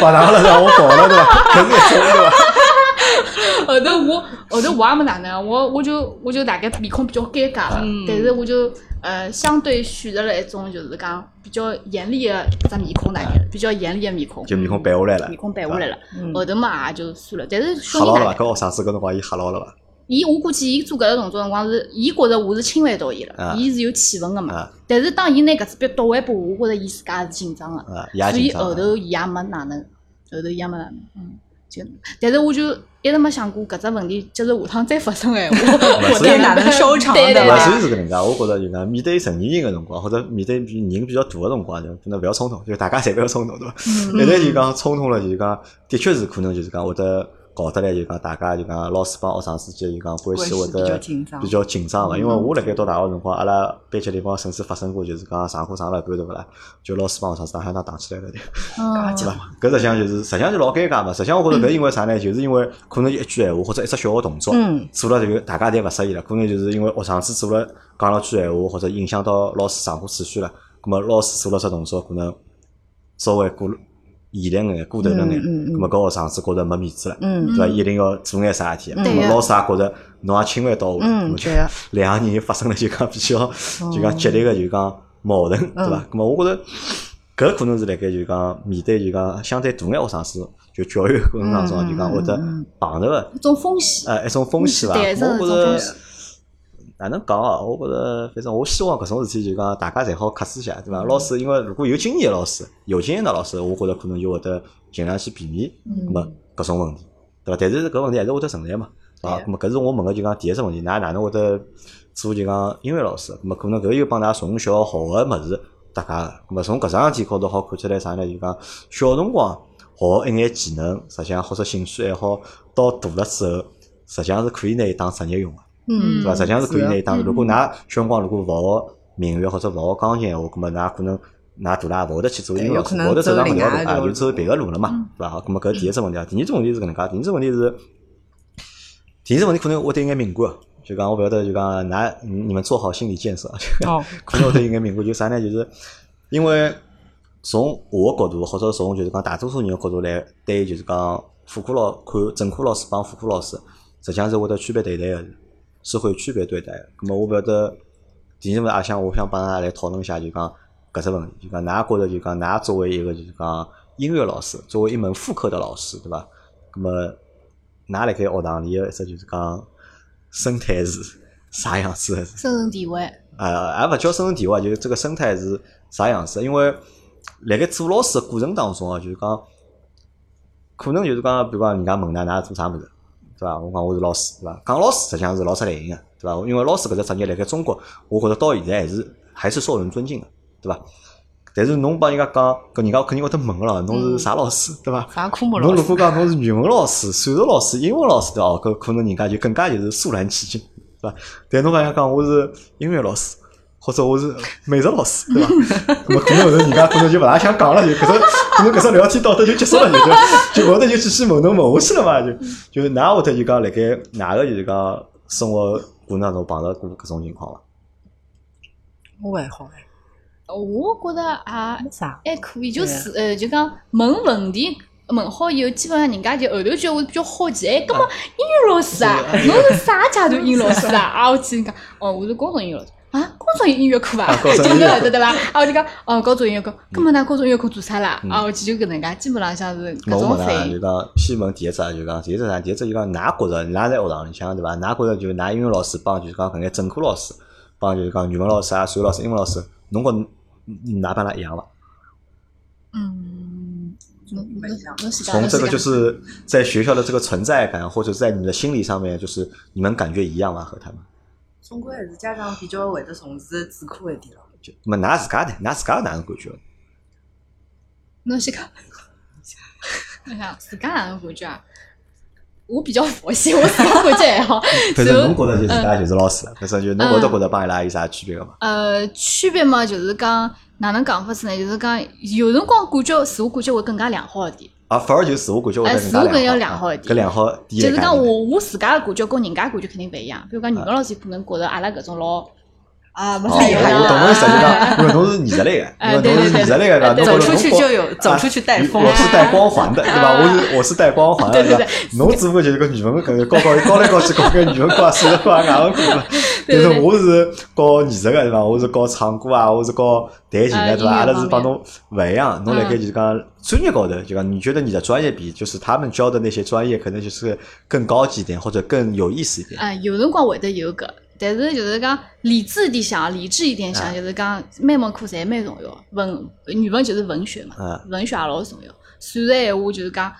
[SPEAKER 1] 把上了让我跑了，对伐？搿是一种对伐？[laughs]
[SPEAKER 3] 后头我后头我也没哪能，我我就我就大概面孔比较尴尬了，
[SPEAKER 2] 嗯
[SPEAKER 3] 但是我就呃相对选择了一种就是讲比较严厉的一只面孔，大概比较严厉的面孔，
[SPEAKER 1] 就面孔板下来了
[SPEAKER 3] 面，孔板下来了，
[SPEAKER 2] 嗯
[SPEAKER 3] 后头嘛也就算了，但是
[SPEAKER 1] 吓牢了伐？
[SPEAKER 3] 小人大概。
[SPEAKER 1] 搿学生子搿辰光伊吓牢了伐？
[SPEAKER 3] 伊我估计伊做搿个动作辰光是，伊觉着我是侵犯到伊
[SPEAKER 1] 啊。
[SPEAKER 3] 了，伊是有气愤个嘛。
[SPEAKER 1] 啊。
[SPEAKER 3] 但是当伊拿搿支笔倒回拨我，我觉着伊自家是紧张个，所以。后头伊也没哪能，后头伊也没哪能，嗯，就，但是我就一直没想过搿只问题，就是下趟再发生闲话，[laughs] 我
[SPEAKER 1] 所以
[SPEAKER 2] 哪能收场。
[SPEAKER 3] 对 [laughs] 对
[SPEAKER 2] 对。吧
[SPEAKER 1] 勿，所以
[SPEAKER 3] 对，
[SPEAKER 1] 是搿能介，我觉着就讲面对成年人个辰光，或者面对比人比较大个辰光，就可能勿要冲动，就大家侪勿要冲动，对伐？
[SPEAKER 3] 嗯。
[SPEAKER 1] 一旦就讲冲动了，就是讲，的确是可能就是讲会得搞得来，就讲大家就讲老师帮学生之间就讲关系会得
[SPEAKER 2] 紧张
[SPEAKER 1] 比较紧张个。因为我辣盖读大学辰光，阿拉班级里帮甚至发生过，就是讲上课上了一半对勿啦，就老师帮学生子打相打打起来了的。
[SPEAKER 3] 嗯
[SPEAKER 1] 对伐？搿实际上就是，实际上就老尴尬嘛。实际上我觉着搿因为啥呢？就是因为可能一句闲话或者一只小个动作，
[SPEAKER 2] 嗯
[SPEAKER 1] 做了这个大家侪勿适意了。可能就是因为学生子做了讲了句闲话，或者影响到老师上课秩序了。葛么老师做了只动作，可能稍微过严厉眼、过头了眼，
[SPEAKER 2] 嗯嗯嗯
[SPEAKER 1] 葛么搿学生子觉着没面子了，
[SPEAKER 2] 嗯
[SPEAKER 1] 对伐？一定要做眼啥事体。葛
[SPEAKER 3] 对呀
[SPEAKER 1] 么老师也觉着侬也侵犯到我了，葛么就 [laughs] 两个人发生了就讲比较就讲激烈个就讲矛盾，对伐？葛么我觉着。搿可能是辣盖就讲面对就讲相对大眼学生子就教育过程当中，就讲会得碰着个
[SPEAKER 3] 一种风险，
[SPEAKER 1] 呃一种风险伐？我觉着哪能讲啊？我觉着反正我希望搿种事体就讲大家侪好克制一下，对伐？老师因为如果有经验的老师，有经验的老师，我觉着可能就会得尽量去避免咁么搿种问题，对伐？但是搿问题还是会得存在嘛，啊，咁么搿是我问个就讲第一只问题，㑚哪能会得做就讲音乐老师？咁么可能搿又帮㑚从小学个物事搭界个，咁么从搿桩事体高头好看出来啥呢？就讲小辰光学一眼技能，实际上或者兴趣爱好，到大了之后，实际上是可以拿伊当职业用个。
[SPEAKER 2] 嗯
[SPEAKER 1] 对伐？实际上是可以拿伊当。
[SPEAKER 3] 嗯
[SPEAKER 1] 如果㑚小辰光如果勿学民乐或者勿学钢琴闲话，咁么㑚可能㑚大了也勿会得去做音乐勿会得走上搿条路啊，就走别个路了嘛
[SPEAKER 2] 嗯，
[SPEAKER 1] 对伐？咁么搿第一只问题啊，第二只问题是搿能介，第二只问题是，第二只问题可能会得有眼敏感，就讲我勿晓得就讲㑚你你们做好心理建设，
[SPEAKER 2] 哦，
[SPEAKER 1] 可能会得有眼敏感，就啥呢？就是因为从我个角度，或者从就是讲大多数人个角度来对，就是讲副科老看正科老师帮副科老师，实际上是会得区别对待个，是会区别对待个。咁么我勿晓得，第二个也想我想帮大家来讨论一下，就讲搿只问题，就讲㑚觉着就讲㑚作为一个就是讲音乐老师，作为一门副科的老师，对伐？咁么，㑚辣盖学堂里个一只就是讲生态是啥样子的？
[SPEAKER 3] 生存地位，
[SPEAKER 1] 呃，也勿叫生存地位，就是这个生态是啥样子？因为辣盖做老师个过程当中啊，就是讲，可能就是讲，比如讲人家问㑚㑚做啥物事，对伐？我讲我是老师，对伐？讲老师实际上是老吃类型个，对伐？因为老师搿只职业辣盖中国，我觉着到现在还是还是受人尊敬个，对伐？但是侬帮人家讲，搿人家肯定会得问个咯，侬是啥老师，对伐？
[SPEAKER 2] 啥科目
[SPEAKER 1] 侬如？果讲侬是语文老师、数学老师、英文老师对伐？哦搿可能人家就更加就是肃然起敬，对伐？但侬讲要讲我是音乐老师，或者我是美术老师，对伐？[laughs] 那么可能后头人家可能就勿大想讲了，就搿只可能搿只聊天到这就结束了，就 [laughs] 就就后头就继续问侬问下去了嘛，就就㑚会得就讲辣盖哪个就是讲生活过程当中碰到过搿种情况伐？
[SPEAKER 2] 我还好哎，
[SPEAKER 3] 我觉着也
[SPEAKER 2] 没啥。
[SPEAKER 3] 还可以，就是呃，就讲问问题。问好以后，基本上人家就后头就会比较好奇，哎，葛么英语老师啊，侬是啥阶段英语老师啊？啊，我去讲，哦，我是高中英语老师啊，高中音乐课啊
[SPEAKER 1] 啊，高中
[SPEAKER 3] 就
[SPEAKER 1] 音乐课 [laughs]
[SPEAKER 3] 对对伐？啊，我就讲，哦，高中音乐课，葛么㑚高中音乐课做啥啦？啊，我去就搿能介，基本上像是搿种。
[SPEAKER 1] 就讲先问第一只啊，就讲第一只啥？第一只就讲㑚觉着，㑚在学堂里向对伐？㑚觉着就是㑚音乐老师帮就是讲搿眼正课老师，帮就是讲语文老师啊、数学老师、英文老师，侬觉㑚帮㑚一样伐？
[SPEAKER 3] 嗯，侬侬侬是
[SPEAKER 1] 从这个就是在学校的这个存在感，或者在你的心理上面，就是你们感觉一样吗？和他们？
[SPEAKER 2] 总归还是家长比较会得重视主课一点咯。
[SPEAKER 1] 就那么㑚自家呢？㑚 [laughs] 自家哪能感觉？
[SPEAKER 3] 侬先讲，我想自家哪能感觉啊？我比较佛系，我自家感觉还好。[laughs]
[SPEAKER 1] 反正侬觉着就自
[SPEAKER 3] 嗯
[SPEAKER 1] 家就是老师了，反正就侬觉得觉着帮伊拉有啥区别个嘛？
[SPEAKER 3] 呃，区别嘛，就是讲哪能讲法子呢？就是讲有辰光感觉自我感觉会更加良好一点。
[SPEAKER 1] 啊，反而就自我感觉
[SPEAKER 3] 自我感觉
[SPEAKER 1] 要
[SPEAKER 3] 良好一点
[SPEAKER 1] 搿良好
[SPEAKER 3] 就是讲我我自家的感觉跟人家感觉肯定勿一样。比如讲语文老师可能觉着阿拉搿种老啊，没
[SPEAKER 1] 哦，
[SPEAKER 3] 啥用
[SPEAKER 1] 我懂侬意思，就
[SPEAKER 3] 啊。
[SPEAKER 1] 讲，因为侬是艺术类的，因
[SPEAKER 3] 哎
[SPEAKER 1] 为侬是艺术类的，对伐？侬
[SPEAKER 3] 对对对
[SPEAKER 2] 走出去就有走出去带风
[SPEAKER 1] 我是带光环的，对吧？我是 [laughs] 我是带光环的，
[SPEAKER 3] 对对
[SPEAKER 1] 吧？侬只不过就是个语文搿个高高高来高去搞个语文课啊、数学课啊、外文课嘛。但是我是搞艺术的，对伐？我是搞唱歌啊，我是搞弹琴的，对伐？
[SPEAKER 3] 啊
[SPEAKER 1] 阿拉是帮侬勿一样，侬辣盖
[SPEAKER 3] 嗯
[SPEAKER 1] 就是讲专业高头，就讲你觉得你的专业比就是他们教的那些专业可能就是更高级一点，或者更有意思一点。
[SPEAKER 3] 啊，有辰光会得有搿，但是就是讲理智一点想，理智一点想，
[SPEAKER 1] 啊
[SPEAKER 3] 就是讲每门课侪蛮重要。文语文就是文学嘛
[SPEAKER 1] 啊，
[SPEAKER 3] 文学也老重要。数学闲话就是讲，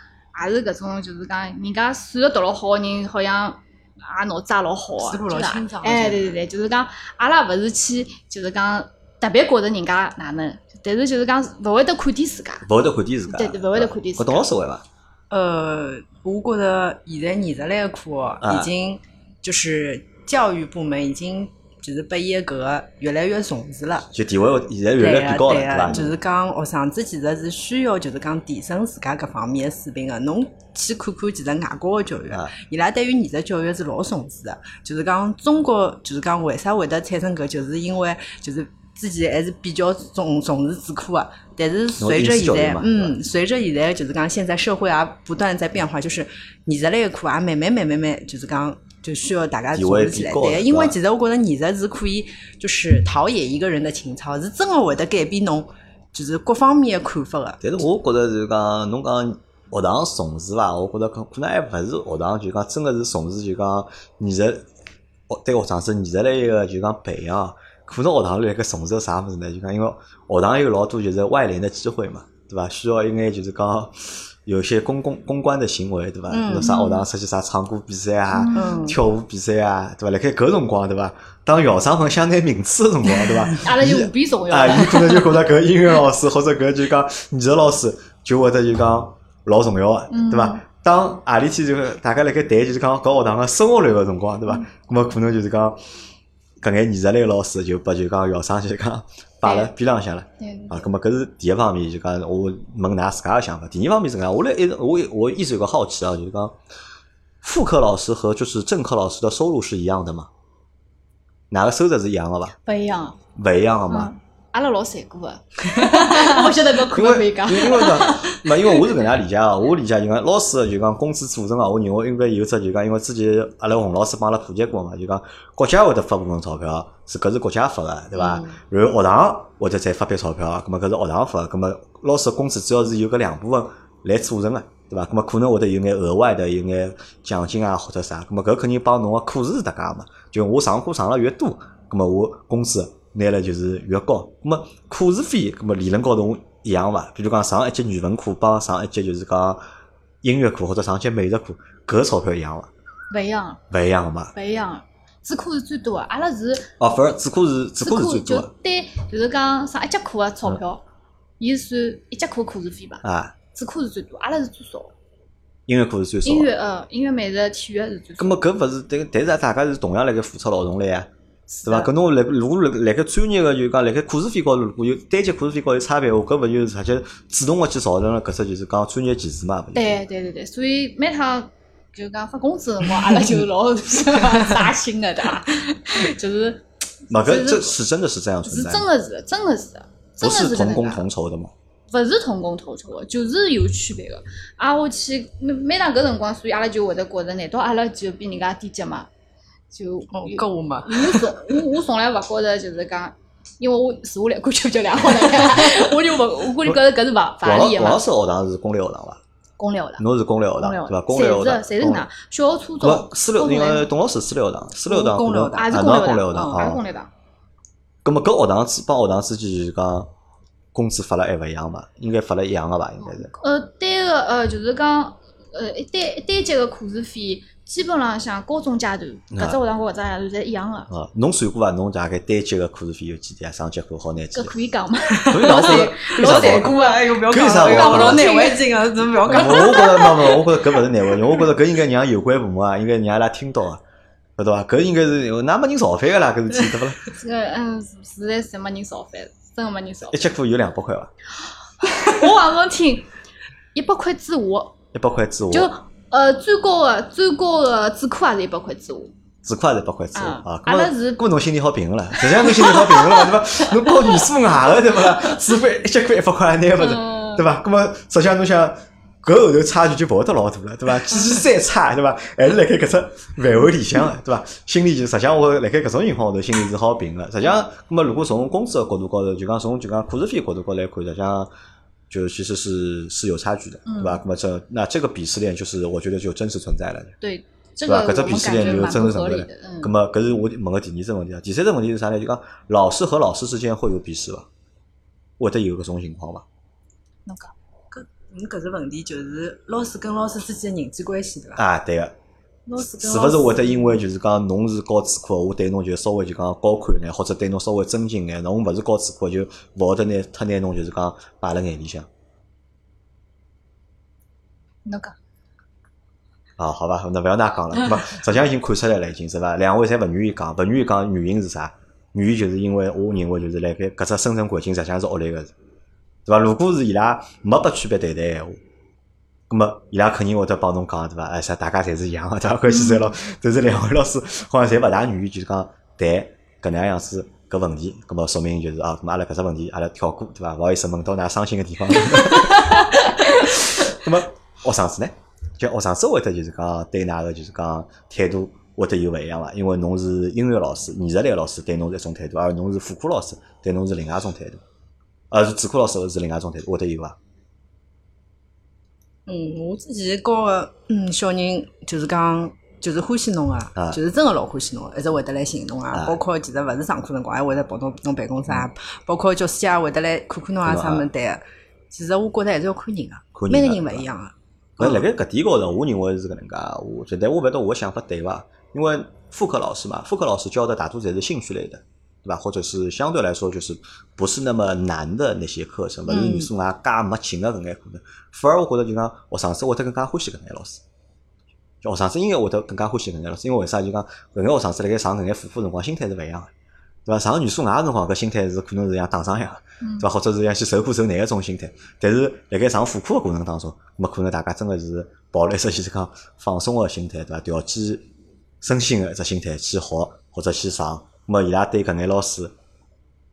[SPEAKER 3] 也是搿种就是讲，人家数学读了好个人，好像也脑子也老好个，
[SPEAKER 2] 思路老
[SPEAKER 3] 就是
[SPEAKER 2] 清爽
[SPEAKER 3] 哎，对对对，就是讲阿拉勿是去就是讲特别觉着人家哪能，但是就是讲勿会得看低自家。
[SPEAKER 1] 勿会得看低自家，
[SPEAKER 3] 对对勿会得看低自家
[SPEAKER 1] 搿董老师会伐？
[SPEAKER 2] 呃，我觉着现在艺术类个课已经就是教育部门已经就是把伊个搿个越来越重视了。
[SPEAKER 1] 就地位现在越来越变高了，
[SPEAKER 2] 对个，？就是讲学生子其实是需要就是讲提升自家搿方面的水平个。侬去看看其实外国个教育
[SPEAKER 1] 啊，
[SPEAKER 2] 伊拉对于艺术教育是老重视的。就是讲中国就是讲为啥会得产生搿，就是因为就是。之前还是比较重重视主课个，但是随着现在嗯，随着现在就是讲现在社会啊不断在变化，就是艺术类个课也慢慢慢慢慢就是讲就需要大家
[SPEAKER 1] 地位
[SPEAKER 2] 重视起来。对，因为其实我觉得艺术是可以就是陶冶一个人的情操，是真个会得改变侬就是各方面的看法个。
[SPEAKER 1] 但是我觉着就是讲，侬讲学堂重视伐？我觉着可可能还勿是学堂，就讲真个是重视就讲艺术，学对学生是艺术类个就讲培养。可能学堂里辣盖重视啥物事呢？就讲因为学堂有老多就是外联的机会嘛，对伐？需要一眼就是讲有些公共公关的行为，对伐？
[SPEAKER 2] 嗯
[SPEAKER 1] 侬啥学堂出去啥唱歌比赛啊、
[SPEAKER 2] 嗯
[SPEAKER 1] 跳舞比赛啊，对伐？辣盖搿辰光，对伐？当校长们想拿名次的辰光，对伐？[laughs]
[SPEAKER 3] 阿拉就
[SPEAKER 1] 伊
[SPEAKER 3] 无比重要
[SPEAKER 1] 啊，
[SPEAKER 3] 了。
[SPEAKER 1] 伊可能就觉得搿音乐老师 [laughs] 或者搿就讲艺术老师就会得就讲老重要个，对伐？当何里天就是大家辣盖谈就是讲搞学堂个生活率个辰光，对伐？咁么可能就是讲搿眼艺术类个老师就把就讲校长就讲摆辣边浪向了。
[SPEAKER 3] 对
[SPEAKER 1] 啊，咁么搿是第一方面，就讲我问㑚自家个想法。第二方面是搿样，我来一直我我一直有个好奇啊，就是讲副科老师和就是正科老师的收入是一样的吗？哪个收入是一样的伐？
[SPEAKER 3] 不一样。
[SPEAKER 1] 勿一样个嘛？
[SPEAKER 3] 嗯，阿拉老残酷个，[laughs] 我勿晓得搿可
[SPEAKER 1] 因为
[SPEAKER 3] 勿可以讲。
[SPEAKER 1] 因为 [laughs] 没因为我是搿能样理解啊，我理解就讲老师的就讲工资组成啊，我认为应该有只就讲，因为之前阿拉洪老师帮阿拉普及过嘛，就讲国家会得发部分钞票，是搿是国家发个，对伐？然后学堂会得再发笔钞票，葛末搿是学堂发的，葛末老师的工资主要是由搿两部分来组成个，对伐？咁么可能会得有眼额外的有眼奖金啊或者啥，咁么搿肯定帮侬个课时是搭界个嘛。就我上课上了越多，咁么我工资拿了就是越高。咁么课时费，咁么理论高头一样伐？比如讲上一节语文课帮上一节就是讲音乐课或者上一节美术课，搿钞票一样伐？
[SPEAKER 3] 勿一样，
[SPEAKER 1] 勿一样个嘛。
[SPEAKER 3] 勿一样。主课是最多个，阿拉是
[SPEAKER 1] 哦，反而主课是主课是最
[SPEAKER 3] 就
[SPEAKER 1] 多的
[SPEAKER 3] 单就是讲上一节课个钞票，伊是算一节课课时费吧？
[SPEAKER 1] 啊。
[SPEAKER 3] 主课是最多，阿拉是最少。
[SPEAKER 1] 音乐课是最少的。
[SPEAKER 3] 音乐呃，音乐、美术、体育是最少。
[SPEAKER 1] 咁么搿勿是，但但是大家是同样辣盖付出劳动力啊，对伐？
[SPEAKER 3] 的
[SPEAKER 1] 搿侬来如果辣辣盖专业个就讲辣盖课时费高头，如果有单节课时费高头有差别，话，搿勿就是直接主动个去造成了搿只就是讲专业歧视嘛？勿
[SPEAKER 3] 对对对对，所以每趟就讲发工资的辰光，阿拉就老 [laughs] 扎心个，对伐？[laughs] 就是
[SPEAKER 1] 嘛，搿
[SPEAKER 3] 是
[SPEAKER 1] 这是真的是这样存
[SPEAKER 3] 是
[SPEAKER 1] 在是，
[SPEAKER 3] 真的是真的是的，
[SPEAKER 1] 不
[SPEAKER 3] 真的
[SPEAKER 1] 是同工同酬的嘛？
[SPEAKER 3] 勿是同工同酬个，就是有区别的。啊，我去每每当搿辰光，所以阿拉就会得觉着，难道阿拉就比人家低级嘛？就
[SPEAKER 2] 哦，搿我嘛，[laughs]
[SPEAKER 3] 我从我我从来勿觉着就是讲，因为我自我来感觉比较良好的，我就勿我就觉着搿是勿勿
[SPEAKER 1] 王
[SPEAKER 3] 合理个嘛。
[SPEAKER 1] 老王老师学堂是公立学堂伐？
[SPEAKER 3] 公立学堂，
[SPEAKER 1] 侬是公立学堂对伐？公立学堂，
[SPEAKER 3] 侪是侪是搿能，小学、初中、
[SPEAKER 1] 搿私立，因为董老师私立学堂，私立学堂
[SPEAKER 2] 公立
[SPEAKER 3] 也是
[SPEAKER 1] 啊，
[SPEAKER 3] 公立学堂，
[SPEAKER 1] 侬也公立学堂
[SPEAKER 3] 嗯也是
[SPEAKER 1] 啊
[SPEAKER 3] 公立学堂。
[SPEAKER 1] 咁么搿学堂之帮学堂之间就是讲工资发了还勿一样嘛？应该发了一样个伐？应该是。
[SPEAKER 3] 呃，单个呃，就是讲呃，一单一单节个课时费，基本上像高中阶段，搿只学堂和搿只阶段侪一样个。
[SPEAKER 1] 啊，侬算过伐？侬大概单节个课时费有几钿啊？上节课好拿几
[SPEAKER 3] 搿？可以讲吗？
[SPEAKER 1] 可以 [laughs] 讲，我觉着可以
[SPEAKER 2] 老
[SPEAKER 1] 讲
[SPEAKER 2] 残酷啊！哎哟，不要讲了，
[SPEAKER 1] 啥我
[SPEAKER 2] 老难为情啊！真不要讲。
[SPEAKER 1] 我觉着没没，我觉着搿勿是难为情，我觉着搿应该让有关部门啊，应该让伊拉听到啊，晓得伐？搿应该是哪没人造反个啦，搿事体对勿啦？[laughs]
[SPEAKER 3] 这个嗯，实在是没人造反，真个没人烧
[SPEAKER 1] 一。节课有两百块伐？[laughs]
[SPEAKER 3] 我网上听一百块之下，
[SPEAKER 1] 一百块之下，
[SPEAKER 3] 就呃最高个最高个智库也是一百块之下。
[SPEAKER 1] 只块是一百块之下
[SPEAKER 3] 嗯
[SPEAKER 1] 啊。
[SPEAKER 3] 阿拉是
[SPEAKER 1] 搿么侬心里好平衡了，实际上侬心里好平衡了嘛，对伐？[laughs] 侬高语数外个对勿啦？只费一节课一百块，拿勿是，
[SPEAKER 3] 嗯
[SPEAKER 1] 对伐？搿么实际上侬想。搿后头差距就勿会得老大了，对伐？即使再差，对伐？还是辣盖搿只范围里向个，[laughs] 对伐？心里就实际上我辣盖搿种情况下头，心里是好平衡个。实际上，搿么如果从工资个角度高头，就讲从就讲课时费角度高头来看，实际上就其实是是有差距的，对
[SPEAKER 3] 吧？
[SPEAKER 1] 那么这那这个鄙视链就是我觉得就真实存在了。
[SPEAKER 3] 对，这
[SPEAKER 1] 对伐？搿只
[SPEAKER 3] 个
[SPEAKER 1] 鄙视链就真实存在
[SPEAKER 3] 的。嗯
[SPEAKER 1] 咁，么搿是我问个第二只问题啊。第三只问题是啥呢？就讲老师和老师之间会有鄙视伐？会得有搿种情况伐？
[SPEAKER 3] 侬讲
[SPEAKER 2] 搿你搿只问题就是老师跟老师之间的人际关系对伐？
[SPEAKER 1] 啊，对个。是勿是会得因为就是讲侬是教主课，我对侬就稍微就讲高看眼，或者对侬稍微尊敬眼，侬勿是教主课就勿会得拿太拿侬就是讲摆辣眼里向
[SPEAKER 3] 侬讲
[SPEAKER 1] 啊？好吧？那勿要那讲了，咁么 [laughs] 实际上已经看出来了，已经是伐？两位侪勿愿意讲，勿愿意讲原因是啥？原因就是因为我认为就是辣盖搿只生存环境实际上是恶劣个，对伐？如果是伊拉没拨区别对待闲话。咁么，伊拉肯定会得帮侬讲，对伐？哎，啥大家侪是一样个，大家？关系侪老，但是两位老师好像侪勿大愿意，就是讲谈搿能样子搿问题。咁么说明就是啊，咁阿拉搿只问题阿拉跳过，对伐？勿好意思问到㑚伤心个地方。[laughs] [laughs] 咁么学生子呢？就学生子会得就是讲对㑚个就是讲态度会得有勿一样伐？因为侬是音乐老师、艺术类老师，对侬是一种态度，而侬是副科老师，对侬是另外一种态度。而是主课老师是另外一种态度，会得有伐？
[SPEAKER 2] 嗯，我之前教个嗯小人就是讲。就是欢喜侬
[SPEAKER 1] 啊
[SPEAKER 2] 啊，就是真个老欢喜侬，一直会得来寻侬
[SPEAKER 1] 啊
[SPEAKER 2] 啊。包括其实勿是上课辰光，还会得跑到侬办公室啊，包括教师节也会得来看看侬啊啥物事对个。其实我觉得还是要看人个，每个人勿一样个。
[SPEAKER 1] 搿辣盖搿点高头，我认为是搿能介。我觉得我勿晓得我个想法对伐？因为副科老师嘛，副科老师教的大多侪是兴趣类的，对吧？或者是相对来说就是不是那么难的那些课程，勿是
[SPEAKER 2] 嗯
[SPEAKER 1] 语数外介没劲的搿眼课程。反而我觉得就讲学生子会得更加欢喜搿眼老师。就学生子应该会得更加欢喜搿眼老师，因为为啥？就讲搿眼学生子辣盖上搿眼辅课辰光，心态是勿一样的，对伐？上语数外个辰光，搿心态是可能是像打仗一样，对伐？或者是像去受苦受难一种心态。但是辣盖上辅课个过程当中，咁么可能大家真个是抱了一只就是讲放松个心态，对伐？调剂身心个一只心态去学或者去上，咁么伊拉对搿眼老师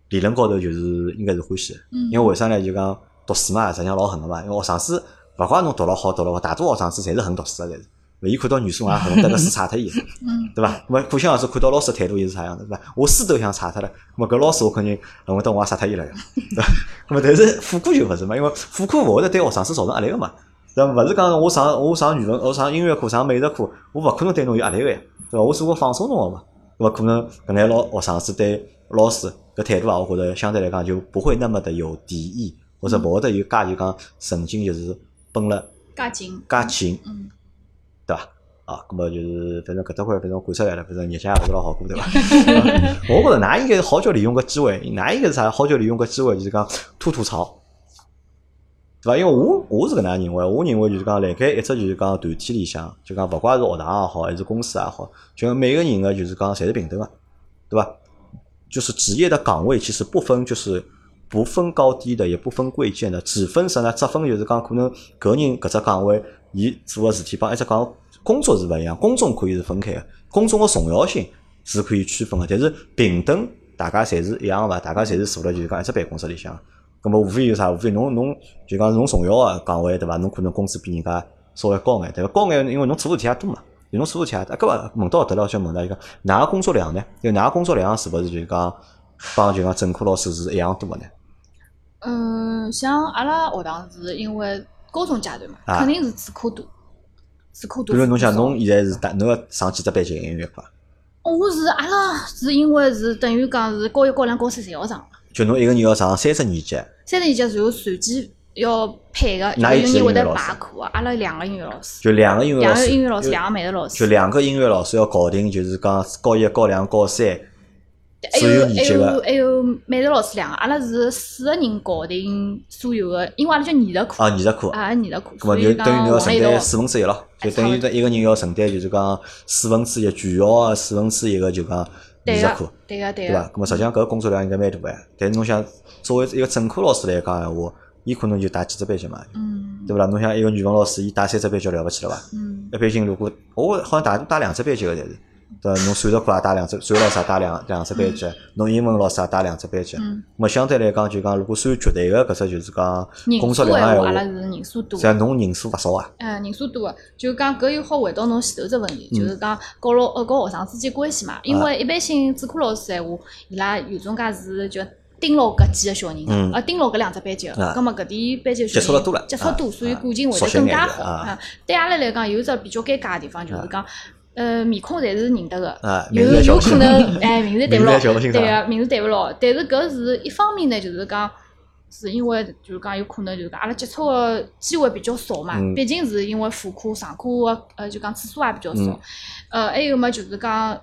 [SPEAKER 1] 理论高头就是应该是欢喜的，
[SPEAKER 3] 嗯
[SPEAKER 1] 因为为啥呢？就讲读书嘛，实际上老狠个嘛，因为学生子勿怪侬读了好读了坏，大多学生子侪是很读书个，侪是。伊看到语数外恨得个书差脱伊，
[SPEAKER 3] 嗯
[SPEAKER 1] 对伐？咁么可想而知，看到老师态度又是啥样子，对伐？我书都想差脱了，咁么搿老师我肯定恨不得我也杀脱伊了呀，[laughs] 对伐？咁么但是副科就勿是嘛，因为副科勿会得对学生子造成压力个嘛，但勿是讲我上我上语文，我上音乐课，上美术课，我勿可能对侬有压力个呀，对伐？我是我放松侬个嘛，对伐？可能搿眼老学生子对老师搿态度啊，我觉着相对来讲就不会那么的有敌意，或者勿会得有介就讲神经就是绷了
[SPEAKER 3] 介紧，
[SPEAKER 1] 介紧，
[SPEAKER 3] 嗯，
[SPEAKER 1] 对伐？啊，那么就是反正搿搭块反正看出来了，反正日脚也勿是老好过，对伐？[laughs] 我觉着㑚应该是好叫利用搿机会，㑚应该是啥？好叫利用搿机会就是讲吐吐槽，对伐？因为我我是搿能样认为，我认为就是讲辣盖一只就是讲团体里向，就讲勿管是学堂也好，还是公司也好，就每个人个就是讲侪是平等个，对伐？就是职业的岗位其实不分就是不分高低的，也不分贵贱的，只分啥呢？只分就是讲可能搿人搿只岗位，伊做个事体帮一只岗工作是勿一样，工种可以是分开个，工种个重要性是可以区分个，但是平等大家侪是一样个伐？大家侪是坐辣就是讲一只办公室里向，葛末无非有啥？无非侬侬就讲侬重要个岗位对伐？侬可能工资比人家稍微高眼，对伐？高眼因为侬做事体也多嘛。侬做事体也多，搿么问到搿搭了，就问了一个，㑚个工作量呢？就㑚个工作量是勿是就是讲帮就讲正科老师是一样多个呢？
[SPEAKER 3] 嗯，像阿拉学堂是因为高中阶段嘛，
[SPEAKER 1] 啊
[SPEAKER 3] 肯定是主科多，主科多。
[SPEAKER 1] 比如侬像
[SPEAKER 3] 辅科少
[SPEAKER 1] 侬现在是大，侬要上几只班级音乐课啊？
[SPEAKER 3] 我是阿拉是因为是等于讲是高一、高两、高三侪要上，
[SPEAKER 1] 就侬一个人要上三十年级，
[SPEAKER 3] 三年级然后随机要配个，就
[SPEAKER 1] 哪有几
[SPEAKER 3] 有人会得
[SPEAKER 1] 个音乐老师？
[SPEAKER 3] 排课啊。阿拉两个音乐老师，
[SPEAKER 1] 就两个音乐老师，
[SPEAKER 3] 个音乐老师，两个美术老师，
[SPEAKER 1] 就两个音乐老师要搞定，就是讲高一、高两、高三
[SPEAKER 3] 还
[SPEAKER 1] 所有
[SPEAKER 3] 有还有
[SPEAKER 1] 年级个
[SPEAKER 3] 还有美术老师两个，阿拉是四个人搞定所有个，因为阿拉叫艺术课
[SPEAKER 1] 啊艺术课，
[SPEAKER 3] 啊艺术课，
[SPEAKER 1] 那么就等于侬要承担四分之一咯，就等于一个人要承担就是讲四分之一全校个四分之一个就讲艺
[SPEAKER 3] 对
[SPEAKER 1] 术课
[SPEAKER 3] 个。对个对
[SPEAKER 1] 对伐？
[SPEAKER 3] 个，
[SPEAKER 1] 咁么实际上搿个工作量应该蛮大个，但是侬想作为一个正科老师来讲闲话，伊可能就带几只班级嘛，
[SPEAKER 3] 嗯
[SPEAKER 1] 对勿啦？侬想一个语文老师，伊带三只班级了勿起了伐？
[SPEAKER 3] 嗯
[SPEAKER 1] 一般性如果我好像带带两只班级个侪是，对？侬数学课也带两只，数学老师也带两两只班级，侬英文老师也带两只班级。
[SPEAKER 3] 嗯，
[SPEAKER 1] 咁么相对来讲，就讲如果算绝对个搿只就是讲
[SPEAKER 3] 人
[SPEAKER 1] 工
[SPEAKER 3] 数闲话，
[SPEAKER 1] 作量个闲话，
[SPEAKER 3] 阿拉是人数多
[SPEAKER 1] 实际。上侬人数勿少啊。
[SPEAKER 3] 嗯，人数多个，就讲搿又好回到侬前头只问题，
[SPEAKER 1] 嗯
[SPEAKER 3] 就是讲教老呃教学生之间关系嘛。因为一般性主课老师闲话，伊拉有种介是就盯牢搿几个小人
[SPEAKER 1] 嗯
[SPEAKER 3] 个，呃盯牢搿两只班级个
[SPEAKER 1] 啊，
[SPEAKER 3] 葛末搿点班级
[SPEAKER 1] 接触了多了啊
[SPEAKER 3] 接触多，所以
[SPEAKER 1] 啊
[SPEAKER 3] 感情会得更加好。
[SPEAKER 1] 啊
[SPEAKER 3] 啊，对阿拉来讲有一只比较尴尬个地方，就是讲。呃，面孔侪是认得个
[SPEAKER 1] 啊，
[SPEAKER 3] 有有可能 [laughs] 哎，名字对勿牢，对个，名字对勿牢。但是搿是一方面呢，就是讲，是因为就是讲有可能就是讲阿拉接触个机会比较少嘛
[SPEAKER 1] 嗯，
[SPEAKER 3] 毕竟是因为副科上课个呃就讲次数也比较
[SPEAKER 1] 嗯
[SPEAKER 3] 少。呃，还有么就是讲，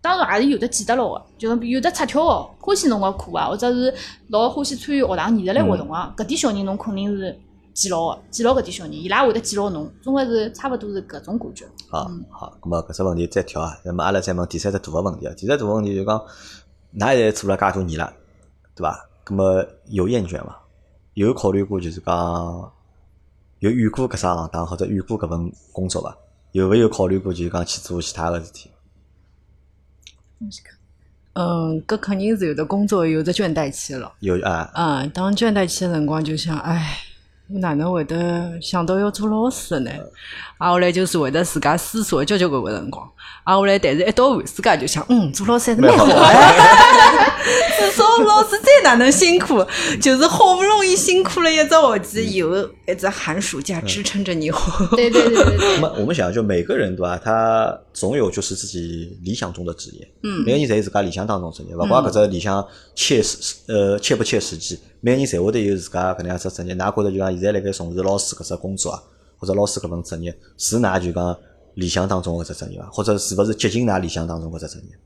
[SPEAKER 3] 当然也是有的记得牢个，就是有的出挑个，欢喜侬个课啊，或者是老欢喜参与学堂艺术类活动个，搿点小人侬肯定是记牢个，记牢搿点小人，伊拉会得记牢侬，总归是差勿多是搿种感觉。
[SPEAKER 1] 好好，咁么搿只问题再跳啊，那么阿拉再问第三只大个问题啊。第三只大个问题就讲，㑚现在做了介多年了，对伐？咁么有厌倦伐？有考虑过就是讲，有遇过搿只行当或者遇过搿份工作伐？有勿有考虑过就是讲去做其他个事体？
[SPEAKER 2] 嗯，搿肯定是有的工作有的倦怠期了。
[SPEAKER 1] 有啊，
[SPEAKER 2] 嗯，当倦怠期个辰光，就想，唉，我哪能会得想到要做老师呢？啊，后来就是会得自家思索交交关关辰光。啊，后来但是一到寒暑假就想，嗯，做老师还是蛮好的。至少老师再哪能辛苦，就是好不容易辛苦了一只学期，有一只寒暑假支撑着你。
[SPEAKER 3] 对对对对对 [laughs]
[SPEAKER 1] 那。么我们想，就每个人对伐？他总有就是自己理想中的职业，
[SPEAKER 2] 嗯
[SPEAKER 1] 每个人侪有自家理想当中的职业，勿怪搿只理想切实呃切不切实际，每个人侪会得有自家搿能样只职业。㑚觉着就讲现在辣盖从事老师搿只工作啊，或者老师搿份职业，是㑚就讲理想当中搿只职业伐？或者是勿是接近㑚理想当中搿只职业？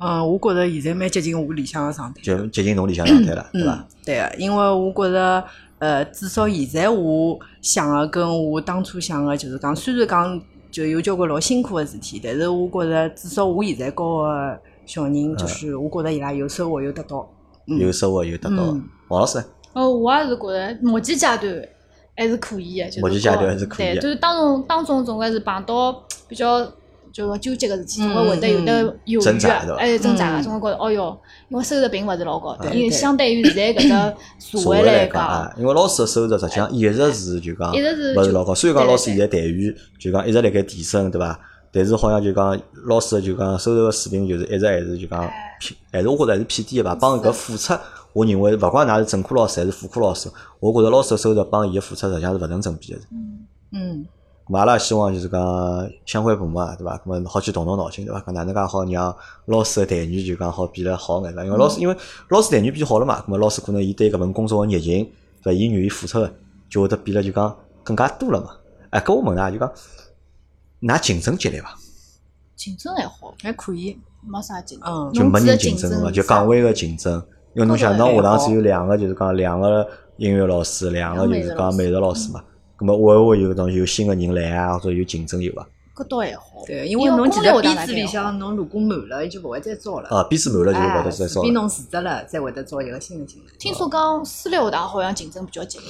[SPEAKER 2] 嗯，我觉着现在蛮接近我理想的状态。
[SPEAKER 1] 就接近侬理想状态了，对伐
[SPEAKER 2] 嗯？，对个，因为我觉着，呃，至少现在我想个跟我当初想个，就是讲，虽然讲就有交关老辛苦个事体，但是我觉着至少我现在教个小人，就是我觉着伊拉有收获有得到。嗯。
[SPEAKER 1] 有收获有得到。
[SPEAKER 2] 嗯。
[SPEAKER 1] 王老师呢，
[SPEAKER 3] 哦，我也是觉着目前阶段还是可以的，就是
[SPEAKER 1] 目前阶段还是可以的。
[SPEAKER 3] 对，就是当中当中总归是碰到比较就讲纠结个事体，总归会得有得犹豫
[SPEAKER 1] 挣扎对吧
[SPEAKER 3] 个，哎，挣扎个，
[SPEAKER 2] 嗯
[SPEAKER 3] 总归觉着，哦哟，因为收入并勿是老高，因为相对于现在搿只社会来
[SPEAKER 1] 讲因为老师个收入实际上一直是就讲
[SPEAKER 3] 一直是
[SPEAKER 1] 勿是老高。虽然讲老师现在待遇就讲一直辣盖提升，对伐？但是好像就讲老师就讲收入个水平就是一直还是就讲偏，还是我觉着还是偏低个吧。帮搿付出，我认为勿管㑚是正科老师还是副科老师，我觉着老师个收入帮伊个付出实际上是勿成正比个。
[SPEAKER 2] 嗯，
[SPEAKER 1] 咁阿拉希望就是讲相关部门啊，对伐？那么好去动动脑筋，对伐？搿哪能介好让老师个待遇就讲好变得好眼个？因为老师因为老师待遇变好了嘛，咁么老师可能伊对搿份工作个热情，对伐？伊愿意付出个，就会得变得就讲更加多了嘛。哎，搿我问㑚就讲，㑚竞争激烈伐？
[SPEAKER 3] 竞争还好，
[SPEAKER 2] 还可以。
[SPEAKER 3] 没啥竞争。
[SPEAKER 2] 嗯，
[SPEAKER 1] 就没人竞
[SPEAKER 3] 竞
[SPEAKER 1] 争个嘛，就岗位个竞争。因为侬想，侬学堂只有两个，就是讲两个音乐老师，两个就是讲美术老师嘛。咁么会勿会有搿种有新个人来啊，或者有竞争有伐？
[SPEAKER 3] 搿倒还好。
[SPEAKER 2] 对，因为侬记得
[SPEAKER 3] 公立
[SPEAKER 2] 编制里
[SPEAKER 3] 学堂大概
[SPEAKER 2] 向侬如果满了，伊就勿会再招了。
[SPEAKER 1] 啊，编制满了就
[SPEAKER 2] 勿
[SPEAKER 1] 会再招
[SPEAKER 2] 除非。侬辞职了，才会得招一个新的进来。
[SPEAKER 3] 听说讲私立学堂好像竞争比较激烈，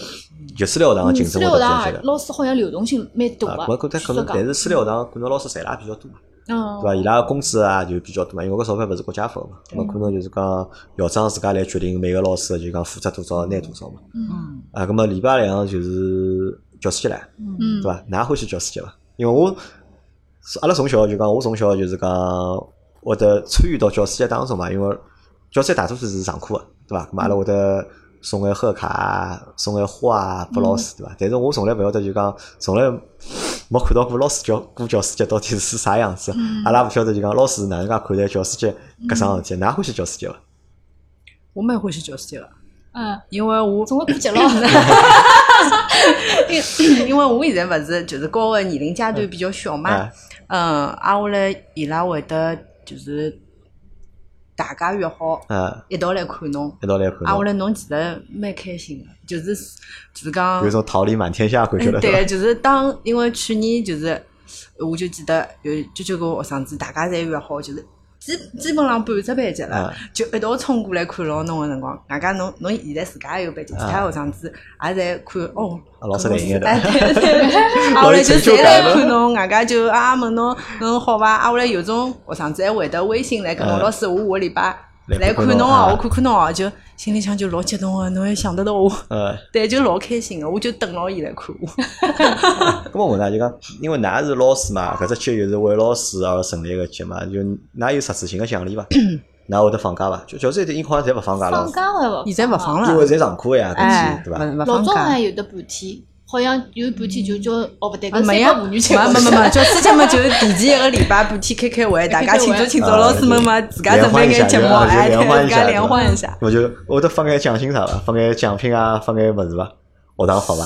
[SPEAKER 1] 就私立学堂个竞
[SPEAKER 3] 私
[SPEAKER 1] 争会得比较
[SPEAKER 3] 立学堂
[SPEAKER 1] 激烈。
[SPEAKER 3] 老师好像流动性蛮大
[SPEAKER 1] 啊，
[SPEAKER 3] 个。
[SPEAKER 1] 搿搿可能，但是私立学堂可能老师赚了也比较多嘛，
[SPEAKER 3] 嗯，
[SPEAKER 1] 对伐？伊拉个工资啊就比较多嘛，因为搿钞票勿是国家发个嘛，咁么可能就是讲校长自家来决定每个老师就讲付出多少拿多少嘛。
[SPEAKER 2] 嗯，
[SPEAKER 1] 啊，咁么礼拜两就是教师节唻。
[SPEAKER 3] 嗯
[SPEAKER 1] 对，伐？㑚欢喜教师节伐？因为我阿拉从小就讲，我从小就是讲会得参与到教师节当中嘛，因为教师节大多数是上课个，对伐？阿拉会得送眼贺卡啊，送眼花啊拨老师，对伐？但是我从来勿晓得就讲，从来没看到过老师教过教师节到底是啥样子。阿拉勿晓得就讲老师哪能介看待教师节搿桩事体？㑚欢喜教师节伐？
[SPEAKER 2] 我蛮欢喜教师节个，
[SPEAKER 3] 嗯，
[SPEAKER 2] 因为我
[SPEAKER 3] 总归过节了。[laughs]
[SPEAKER 2] 因 [coughs] 因为我现在勿是就是高个年龄阶段比较小嘛。
[SPEAKER 1] 哎，
[SPEAKER 2] 嗯，挨下来伊拉会得就是大家约好
[SPEAKER 1] 嗯，
[SPEAKER 2] 一道来看侬，
[SPEAKER 1] 一道来看
[SPEAKER 2] 挨下
[SPEAKER 1] 侬，
[SPEAKER 2] 来侬其实蛮开心个，就是就是讲
[SPEAKER 1] 有一种桃李满天下感觉了，
[SPEAKER 2] 嗯对，
[SPEAKER 1] 伐？
[SPEAKER 2] 就是当因为去年就是，我就记得有交交个学生子，大家侪约好，就是基基本上半只班级了，
[SPEAKER 1] 嗯
[SPEAKER 2] 就一道冲过来看牢侬个辰光。外加侬侬现在自家也有班级，其他学生子也在看哦。
[SPEAKER 1] 啊老师来应的 [laughs]
[SPEAKER 2] 哎，对对对，啊，[laughs] 后来就侪来看侬，外加就啊问侬侬好伐？啊，后来有种学生子还会得微信来跟侬
[SPEAKER 1] 嗯
[SPEAKER 2] 老师，我下个礼拜
[SPEAKER 1] 来
[SPEAKER 2] 来
[SPEAKER 1] 看侬啊
[SPEAKER 2] 我看看侬哦，就心里向就老激动个，侬还想得到我。
[SPEAKER 1] 呃。[laughs]
[SPEAKER 2] 对，就老开心个，我就等牢伊来看我。[laughs]
[SPEAKER 1] 咁么问㑚就讲，因为㑚是老师嘛，搿只节又是为老师而成立个节嘛，就㑚有实质性个奖励伐？[coughs] 㑚会得放假伐？就教师节应好像侪勿放假了
[SPEAKER 3] 放，假还勿？
[SPEAKER 2] 现在勿放了
[SPEAKER 1] 因为侪上课呀，对伐？
[SPEAKER 3] 老
[SPEAKER 2] 放假。
[SPEAKER 3] 早还有得半天，好像有半天就叫哦不对，搿
[SPEAKER 2] 啊没呀，
[SPEAKER 3] 三个妇女节
[SPEAKER 2] 没没没没，教师节嘛，就是提前一个礼拜半天开开会，大家庆祝庆祝，
[SPEAKER 1] 啊
[SPEAKER 2] 老师们嘛自家准备眼节目，哎，[laughs] 自家联欢一下。
[SPEAKER 1] 我就我得发眼奖金啥伐？发眼奖品啊，发眼物事伐？学堂好伐？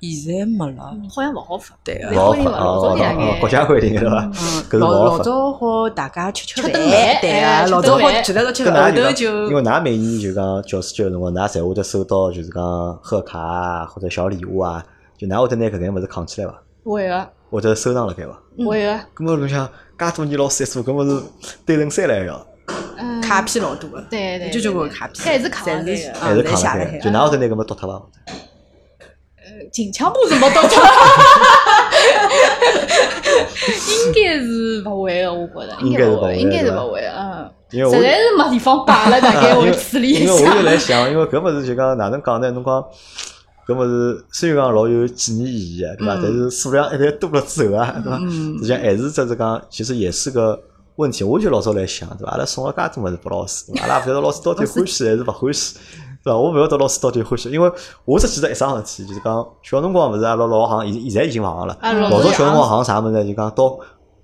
[SPEAKER 2] 现在没了，
[SPEAKER 3] 好像勿好发。
[SPEAKER 2] 对。
[SPEAKER 1] 勿好发
[SPEAKER 3] 老早
[SPEAKER 1] 国家规定的对伐？
[SPEAKER 2] 嗯，
[SPEAKER 1] 搿
[SPEAKER 2] 老。老早好大家吃吃
[SPEAKER 3] 顿饭
[SPEAKER 2] 对
[SPEAKER 3] 哎
[SPEAKER 2] 个，老早好
[SPEAKER 3] 吃顿饭
[SPEAKER 2] 聚在一道吃后
[SPEAKER 1] 因为㑚每年就讲教师节个辰光，㑚侪会得收到就是讲贺卡啊，或者小礼物啊，就㑚会得拿搿眼物事扛起来伐？
[SPEAKER 3] 会个
[SPEAKER 1] 或者收藏辣盖伐？
[SPEAKER 3] 会个，
[SPEAKER 1] 咁么侬想，介多年老师一做，搿么是堆成山了要，
[SPEAKER 3] 嗯，
[SPEAKER 2] 卡片老多个，
[SPEAKER 3] 对对，
[SPEAKER 2] 就就
[SPEAKER 3] 对
[SPEAKER 2] 个卡片，
[SPEAKER 3] 还是卡
[SPEAKER 2] 侪是
[SPEAKER 3] 了盖个，
[SPEAKER 1] 还是
[SPEAKER 2] 嗯，侪写
[SPEAKER 1] 扛辣盖？就㑚会得拿搿么丢脱伐？
[SPEAKER 3] 近腔部是没到脱，应该是勿会的，我觉着
[SPEAKER 1] 应
[SPEAKER 3] 应该勿会，
[SPEAKER 1] 该是勿会
[SPEAKER 3] 应该是
[SPEAKER 1] 对吧
[SPEAKER 3] 勿会个，嗯，
[SPEAKER 1] 因为我
[SPEAKER 3] 实在是没地方摆了，[laughs] 大概会处理一下
[SPEAKER 1] 因为我就
[SPEAKER 3] 下。
[SPEAKER 1] 来想，因为搿物事就讲哪能讲呢？侬讲搿物事虽然讲老有纪念意义个，对伐？
[SPEAKER 2] 嗯
[SPEAKER 1] 但是数量一旦多了之后啊，对伐？
[SPEAKER 2] 嗯
[SPEAKER 1] 实际上还是只是讲，其实也是个问题。我就老早来想，对伐？阿拉送了介多物事拨老师？阿拉勿晓得老师到底欢喜还是勿欢喜。对伐？我勿晓得老师到底欢喜，因为我只记得一桩事体，就是讲小辰光勿是阿拉老行，现现在已经勿行了。老早小辰光
[SPEAKER 3] 好
[SPEAKER 1] 行啥物事呢？就讲到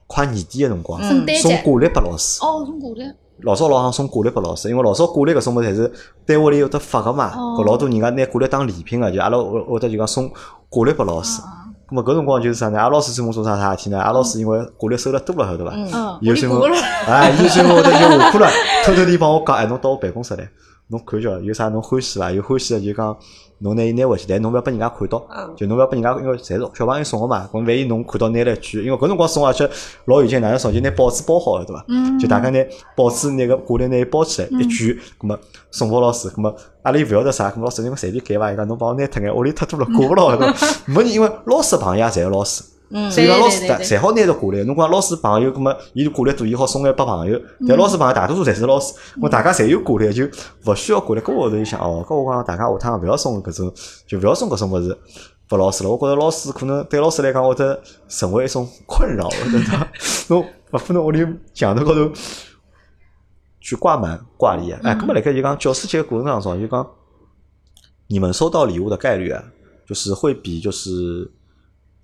[SPEAKER 1] 快年底个辰光，送挂历拨老师。
[SPEAKER 3] 哦，送挂历，
[SPEAKER 1] 老早老行送挂历拨老师，因为老早挂历搿种物事侪是单位里有得发个嘛，
[SPEAKER 3] 哦
[SPEAKER 1] 搿老多人家拿挂历当礼品个，就阿拉会会得就讲送挂历拨老师。
[SPEAKER 3] 啊
[SPEAKER 1] 咁么搿辰光就是啥呢？阿拉老师专门做啥啥事体呢？阿拉老师因为挂历收了多了，晓得伐？
[SPEAKER 2] 嗯
[SPEAKER 3] 嗯，
[SPEAKER 1] 有专门
[SPEAKER 3] 我
[SPEAKER 1] 哎，有专门会得就下课了，偷偷地帮我讲，哎，侬到我办公室来，侬看叫有啥侬欢喜伐？有欢喜个就讲侬拿伊拿回去，但侬勿要拨人家看到，
[SPEAKER 2] 嗯
[SPEAKER 1] 就侬勿要拨人家，因为侪是小朋友送个嘛，咁万一侬看到拿了一卷，因为搿辰光送而且老有劲，哪能送？就拿报纸包好个对伐？
[SPEAKER 3] 嗯
[SPEAKER 1] 就大家拿报纸拿个挂历拿伊包起来一卷，咁么送拨老师，咁么阿拉又勿晓得啥，咁么老师因为随便改伐，伊讲侬帮我拿脱眼，屋里太多了，挂勿牢对伐？没人，因为老师朋友也侪是老师。
[SPEAKER 2] 嗯
[SPEAKER 1] 所以讲老师
[SPEAKER 3] 对对对
[SPEAKER 1] 侪好拿着过来，侬讲老师朋友，葛么伊过来多，伊好送眼拨朋友。但老师朋友大多数侪是老师，我大家侪有过来，就勿需要过来。搿我后头就想，哦，搿我讲大家下趟勿要送搿种，就勿要送搿种物事拨老师了。我觉着老师可能对老师来讲会得成为一种困扰，对伐？侬勿可能屋里墙头高头去挂满挂历啊。哎，搿么辣盖就讲教师节过程当中，就讲你们收到礼物的概率啊，就是会比就是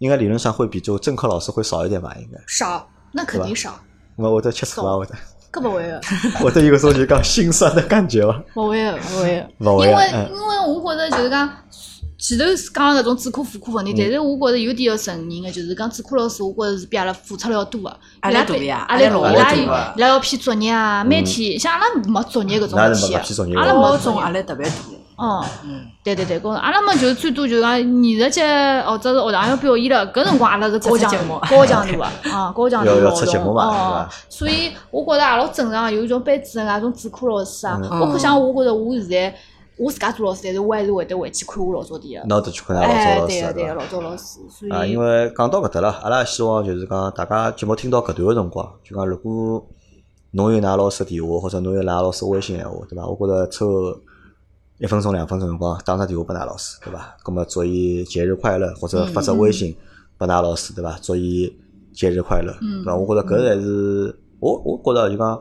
[SPEAKER 1] 应该理论上会比就正课老师会少一点吧？应该，
[SPEAKER 3] 少，那肯定少，
[SPEAKER 1] 我我得吃醋伐？会得
[SPEAKER 3] 搿勿会个，
[SPEAKER 1] 会得有个种就讲心酸的感觉伐？
[SPEAKER 3] 勿会个，勿会个。
[SPEAKER 1] 勿会啊。
[SPEAKER 3] 因为
[SPEAKER 1] 嗯
[SPEAKER 3] 因为我觉着就是讲，前头是讲搿种主课副课问题，但是我觉着有点要承认个，就是讲主课老师，我觉着是比阿拉付出了要多个。
[SPEAKER 2] 压力大呀
[SPEAKER 3] 压力大，
[SPEAKER 2] 压力老
[SPEAKER 3] 伊拉有
[SPEAKER 1] 大个
[SPEAKER 3] 伊拉要批作业啊，每天像阿拉没作业搿种
[SPEAKER 1] 哪能
[SPEAKER 3] 事体
[SPEAKER 1] 没批作业
[SPEAKER 3] 个，阿拉没作业。
[SPEAKER 2] 中压力特别大。
[SPEAKER 3] 哦，
[SPEAKER 2] 嗯，
[SPEAKER 3] 对对对，高中阿拉么就是最多就是讲艺术节或者是学堂要表演了，搿辰光阿拉是高强
[SPEAKER 2] 出节目
[SPEAKER 3] 高强度个啊，高强度
[SPEAKER 1] 要要
[SPEAKER 3] 活动
[SPEAKER 1] 出节目嘛对
[SPEAKER 3] 哦，所以我觉着也老正常，有一种班主任啊，种主课老师啊，
[SPEAKER 1] 嗯
[SPEAKER 3] 包括像我觉着我现在我自家做老师，但是我还是会得回去看我老早点个。
[SPEAKER 1] 拿得去看㑚老
[SPEAKER 3] 哎，
[SPEAKER 1] 早老师伐
[SPEAKER 3] 对个对个，？老早老师，所以
[SPEAKER 1] 啊，因为讲到搿搭了，阿拉希望就是讲大家节目听到搿段个辰光，就讲如果侬有㑚老师电话或者侬有㑚老师微信闲话，对伐？我觉着抽一分钟两分钟辰光打只电话拨㑚老师，对伐？葛末祝伊节日快乐，或者发只微信拨㑚老师，对伐？祝伊节日快乐，对伐？我觉着搿才是我我觉着就讲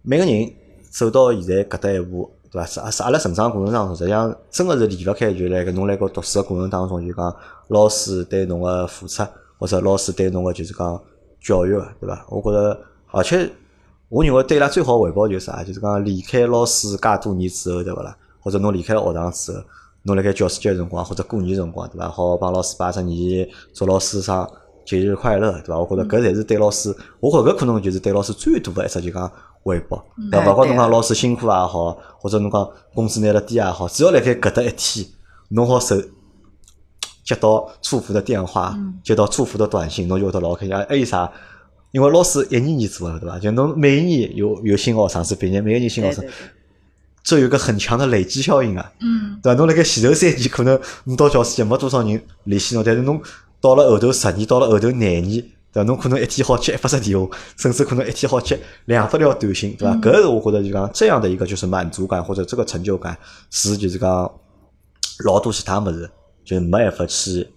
[SPEAKER 1] 每个人走到现在搿搭一步，对伐？是啊是阿拉成长过程当中，实际上真个是离勿开就辣搿侬辣搿读书个过程当中，就讲老师对侬个付出，或者老师对侬个就是讲教育个，对伐？我觉着，而且我认为对伊拉最好回报就是啥？就是讲离开老师介多年之后，对勿啦？或者侬离开了学堂之后，侬辣盖教师节个辰光或者过年辰光，对伐？好帮老师拜只年，祝老师生节日快乐，对伐？我觉着搿才是对老师，我觉着搿可能就是对老师最大个一只就讲回报，对勿管侬讲老师辛苦也好，或者侬讲工资拿了低也好，只要辣盖搿搭一天，侬好受接到祝福的电话，接到祝福的短信，侬就会得老开心。还有啥？因为老师一年年做的，对伐？就侬每一年有有新学生子毕业，每一年新学生这有一个很强的累积效应啊。
[SPEAKER 3] 嗯，
[SPEAKER 1] 对伐？侬辣盖前头三年可能侬到教师节没多少人联系侬，但是侬到了后头十年，到了后头廿年，对伐？侬可能一天好接一百只电话，甚至可能一天好接两百条短信，对伐？搿是我觉得就讲这样的一个就是满足感或者这个成就感，是就是讲老多其他物事就没办法去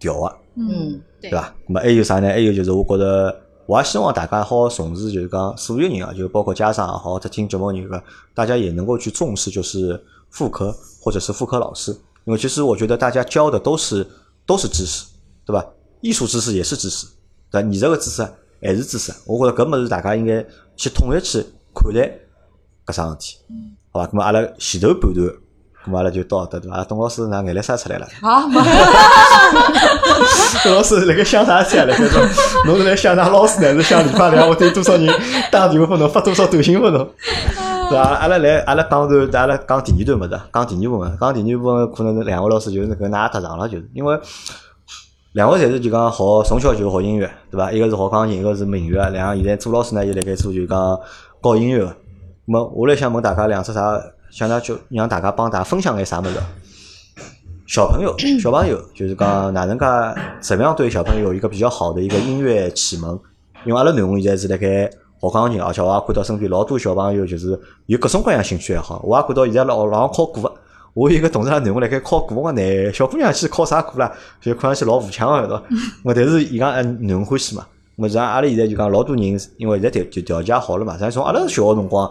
[SPEAKER 1] 调啊。
[SPEAKER 2] 嗯，
[SPEAKER 3] 对
[SPEAKER 1] 对伐？咁么还有啥呢？还有就是我觉着，我也希望大家好好重视，就是讲所有人啊，就包括家长也好，在听节目的人个，大家也能够去重视，就是副科或者是副科老师，因为其实我觉得大家教的都是都是知识，对吧？艺术知识也是知识，对吧？艺术个知识还是知识，我觉着搿物事大家应该去统一去看待搿桩事体，好吧？那么阿拉前头半段。咁么阿拉就到搿搭对伐？董老师拿眼泪水出来了。
[SPEAKER 2] 啊，没 [laughs]
[SPEAKER 1] 董老师辣盖想啥事体啊？辣盖说，侬是来想㑚老师呢，还是想礼拜两我对多少人打电话拨侬，发多少短信拨侬？对伐？阿拉来，阿拉讲段，阿拉讲第二段物事，讲第二部分，讲第二部分可能两位老师就是搿㑚搭上了，就是因为两位侪是就讲学从小就学音乐，对伐？一个是学钢琴，一个是民乐，两个现在做老师呢，又辣盖做就讲教音乐个。咁么，我来想问大家两只啥？想㑚就让大家帮大家分享眼啥物事？小朋友，[clears throat] 小朋友就是讲哪能介怎么样对小朋友有一个比较好的一个音乐启蒙？因为阿拉囡恩现在是辣盖学钢琴，而且我也看到身边老多小朋友就是有各种各样兴趣爱好。我也看到现在老老考过个，我有一个同事拉囡恩辣盖考过，我讲小姑娘去考啥课啦？就看上去老武强个，对伐？我但是伊讲呃囡恩欢喜嘛。么像阿拉现在就讲老多人，因为现在条就条件也好了嘛，咱从阿拉小学辰光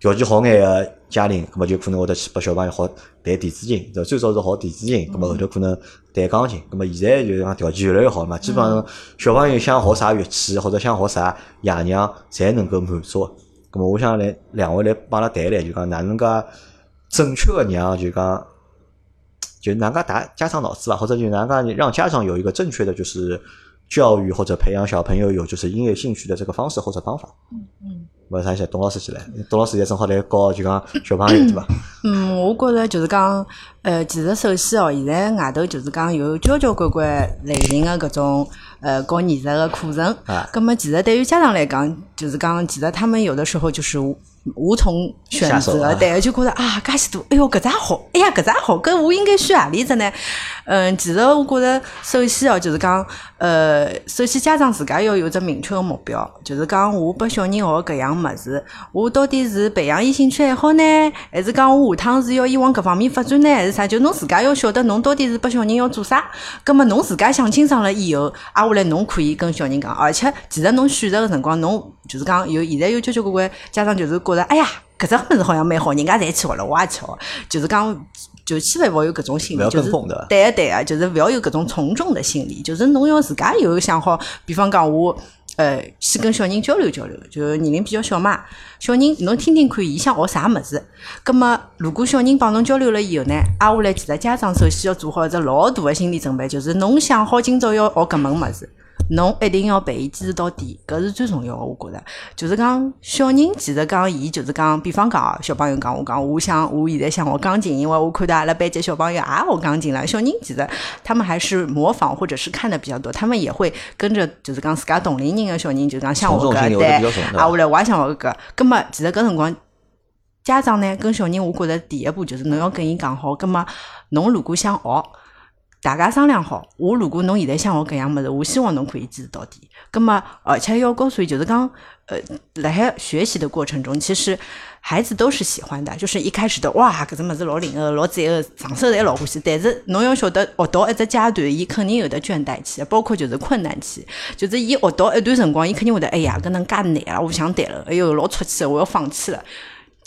[SPEAKER 1] 条件好眼个家庭，葛么就可能会得去拨小朋友好弹电子琴，对伐？最早是学电子琴，葛么后头可能弹钢琴，葛么现在就是讲条件越来越好嘛，基本上小朋友想学啥乐器或者想学啥爷娘，侪能够满足。葛么我想来两位来帮阿拉谈谈，就讲哪能介正确个让就讲。就哪能介打家长脑子吧，或者就哪能介让家长有一个正确的就是教育或者培养小朋友有就是音乐兴趣的这个方式或者方法。
[SPEAKER 2] 嗯嗯。
[SPEAKER 1] 勿啥些，董老师起来，董老师现在正好来教就讲小朋友对伐？
[SPEAKER 2] 嗯，我觉着就是讲，呃，其实首先哦，现在外头就是讲有交交关关类型的搿种呃搞艺术的课程。
[SPEAKER 1] 啊
[SPEAKER 2] 咁么其实对于家长来讲，就是讲，其实他们有的时候就是无从选择，对，就觉得啊，介许多，哎哟，搿只也好，哎呀，搿只好，搿我应该选何里只呢？嗯，其实我觉着，首先哦，就是讲，呃，首先家长自家要有只明确个目标，就是讲我拨小人学搿样物事，我到底是培养伊兴趣爱好呢，还是讲我下趟是要伊往搿方面发展呢，还是啥？就侬自家要晓得，侬到底是拨小人要做啥？葛末侬自家想清爽了以后，挨下来侬可以跟小人讲，而且其实侬选择个辰光，侬就是讲有现在有交交关关家长就是觉着，哎呀，搿只物事好像蛮好，人家侪去学了，我也去学，就是讲。就千万勿要有搿种心理，就是
[SPEAKER 1] 对啊
[SPEAKER 2] 对个对个，就是勿要有搿种从众的心理，就是侬要自家有想好，比方讲我。呃，先跟小人交流交流，就年龄比较小嘛，小人侬听听看，伊想学啥物事。葛么，如果小人帮侬交流了以后呢，挨下来其实家长首先要做好一只老大的心理准备，就是侬想好今朝要学搿门物事，侬一定要陪伊坚持到底，搿是最重要的。我觉着，就是讲小人其实讲伊就是讲，比方讲啊，小朋友讲我讲，我想我现在想学钢琴，因为我看到阿拉班级小朋友也学钢琴了。小人其实他们还是模仿或者是看的比较多，他们也会跟着就是讲自家同龄人的小人，就讲想学搿对，啊，下来我也想学搿，葛么其实搿辰光。家长呢，跟小人，我觉着第一步就是侬要跟伊讲好，葛么侬如果想学，大家商量好。我如果侬现在想学搿样物事，我希望侬可以坚持到底。葛么，而且要告诉伊，就是讲，呃，辣海学习的过程中，其实孩子都是喜欢的。就是一开始的哇，搿只物事老灵个，老赞个，上手侪老欢喜。但是侬要晓得，学到一只阶段，伊肯定有得倦怠期，包括就是困难期。就是伊学到一段辰光，伊肯定会得，哎呀，搿能介难了，我不想谈了，哎哟，老出气了，我要放弃了。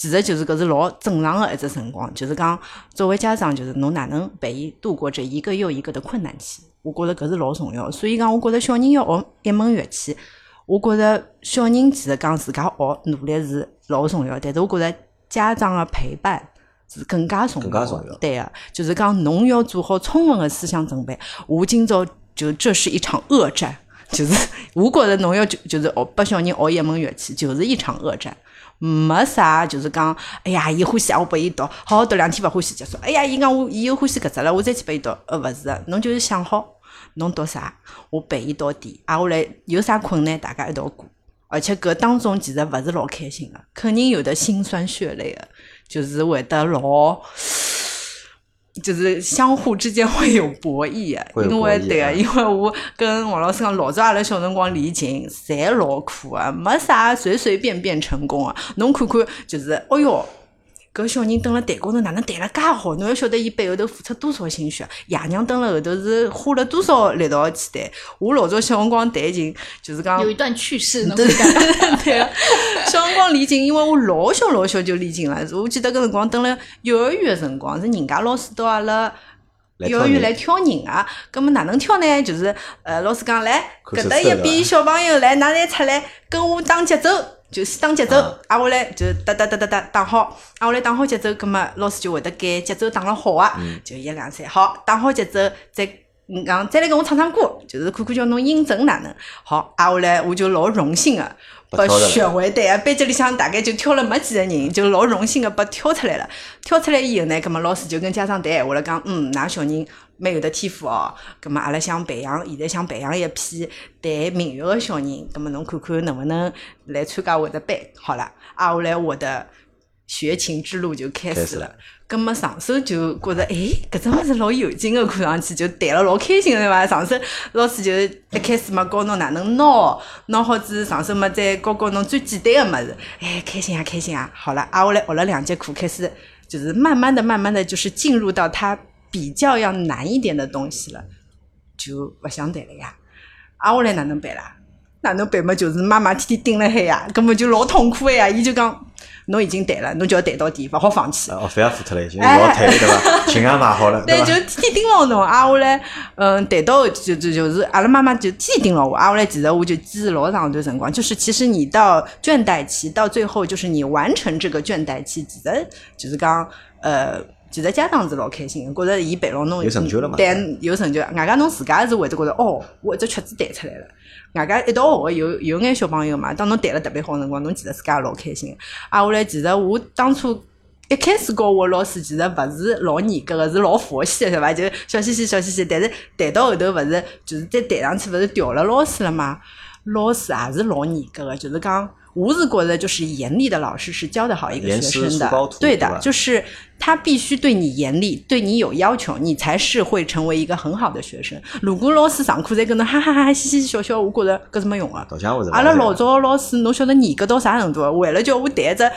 [SPEAKER 2] 其实就是搿是老正常的一只辰光，就是讲作为家长，就是侬哪能陪伊度过这一个又一个的困难期，我觉着搿是老重要。所以讲，我觉着小人要学一门乐器，我觉着小人其实讲自家学努力是老重要，但是我觉着家长的陪伴是更加重要。
[SPEAKER 1] 更加重要
[SPEAKER 2] 对啊、就是讲侬要做好充分的思想准备，我今朝就这是一场恶战。就是我觉着侬要就就是学拨小人学一门乐器，就是一场恶战。没啥，就是讲，哎呀，伊欢喜啊，我拨伊读，好好读两天勿欢喜结束。哎呀，伊讲我伊又欢喜搿只了，我再去拨伊读。呃，勿是，侬就是想好，侬读啥，我陪伊到底。挨下来有啥困难，大家一道过。而且搿当中其实勿是老开心个，肯定有的心酸血泪个，就是会得老。就是相互之间会有博弈因为对啊，因为我跟王老师讲，老早阿拉小辰光练琴，侪老苦啊，没啥随随便便成功啊。侬看看，就是，哎哟，搿小人蹲辣台高头哪能弹了介好？侬要晓得伊背后头付出多少心血啊！爷娘蹲辣后头是花了多少力道去弹。我老早小辰光弹琴，就是讲
[SPEAKER 3] 有一段趣事，侬讲。[laughs]
[SPEAKER 2] 对啊，小辰光练琴，因为我老小老小就练琴了。我记得搿辰光蹲辣幼儿园个辰光，是人家老师到阿拉幼儿园来挑人啊。葛么哪能挑呢？就是呃，老师讲来，搿搭一边小朋友来，㑚侪出来跟我打节奏。就是打节奏
[SPEAKER 1] 啊，
[SPEAKER 2] 挨下来就哒哒哒哒哒打好，挨下来打好节奏，葛么老师就会得改节奏打了好啊，
[SPEAKER 1] 嗯。
[SPEAKER 2] 就一两三好，打好节奏再嗯讲再来跟我唱唱歌，就是看看叫侬音准哪能好，挨下来我就老荣幸个把
[SPEAKER 1] 被挑的
[SPEAKER 2] 学会对啊，班级里向大概就挑了没几个人，就老荣幸个被挑出来了。挑出来以后呢，葛么老师就跟家长谈闲话了，讲嗯，㑚小人蛮有得天赋哦，葛么阿拉想培养，现在想培养一批弹民乐个小人，葛么侬看看能不能来参加我的班？好了，挨下来我的学琴之路就开始了
[SPEAKER 1] 开始了。
[SPEAKER 2] 葛么上手就觉着，哎，搿只物事老有劲个，看上去就弹了老开心个对伐？上手老师就一开始嘛教侬哪能挠，挠好之后上手嘛再教教侬最简单个物事，哎，开心啊开心啊！好了，挨下来学了两节课，开始就是慢慢的、慢慢的就是进入到它比较要难一点的东西了，就勿想谈了呀。挨下来哪能办啦？哪能办嘛？就是妈妈天天盯了海呀，根本就老痛苦个呀。伊就讲，侬已经谈了，侬就要谈到底，勿好放弃。
[SPEAKER 1] 哦，费也付脱了，已经
[SPEAKER 2] 哎
[SPEAKER 1] 老退对伐？琴也买好了，
[SPEAKER 2] 对，
[SPEAKER 1] 伐？
[SPEAKER 2] 就天天盯牢侬，挨下来，嗯，谈到就就就是阿拉妈妈就天天盯牢我，挨下来其实我就坚持老长一段辰光，就是其实你到倦怠期，到最后就是你完成这个倦怠期，其实就是讲呃。其实家长是老开心的，觉着伊陪牢侬，
[SPEAKER 1] 有成就了嘛
[SPEAKER 2] 但有成就，外加侬自家是会得觉着哦，我一只曲子弹出来了。外加一道学个有有眼小朋友嘛，当侬弹了特别好个辰光，侬其实自家也老开心的。啊，我来其实我当初一开始教我老师其实勿是老严格个，是老佛系个，对伐？就笑嘻嘻笑嘻嘻，但是弹到后头勿是就是再弹上去勿是调了老师了嘛？老师也是老严格个，就是讲我是觉得就是严厉的老师是教得好一个学生的对的，就是他必须对你严厉，对你有要求，你才是会成为一个很好的学生。如果老师上课在跟侬哈哈哈哈嘻嘻笑笑，我觉得搿是没用的。
[SPEAKER 1] 倒像我是
[SPEAKER 2] 阿拉老早老师，侬晓得严格到啥程度？为了叫我弹只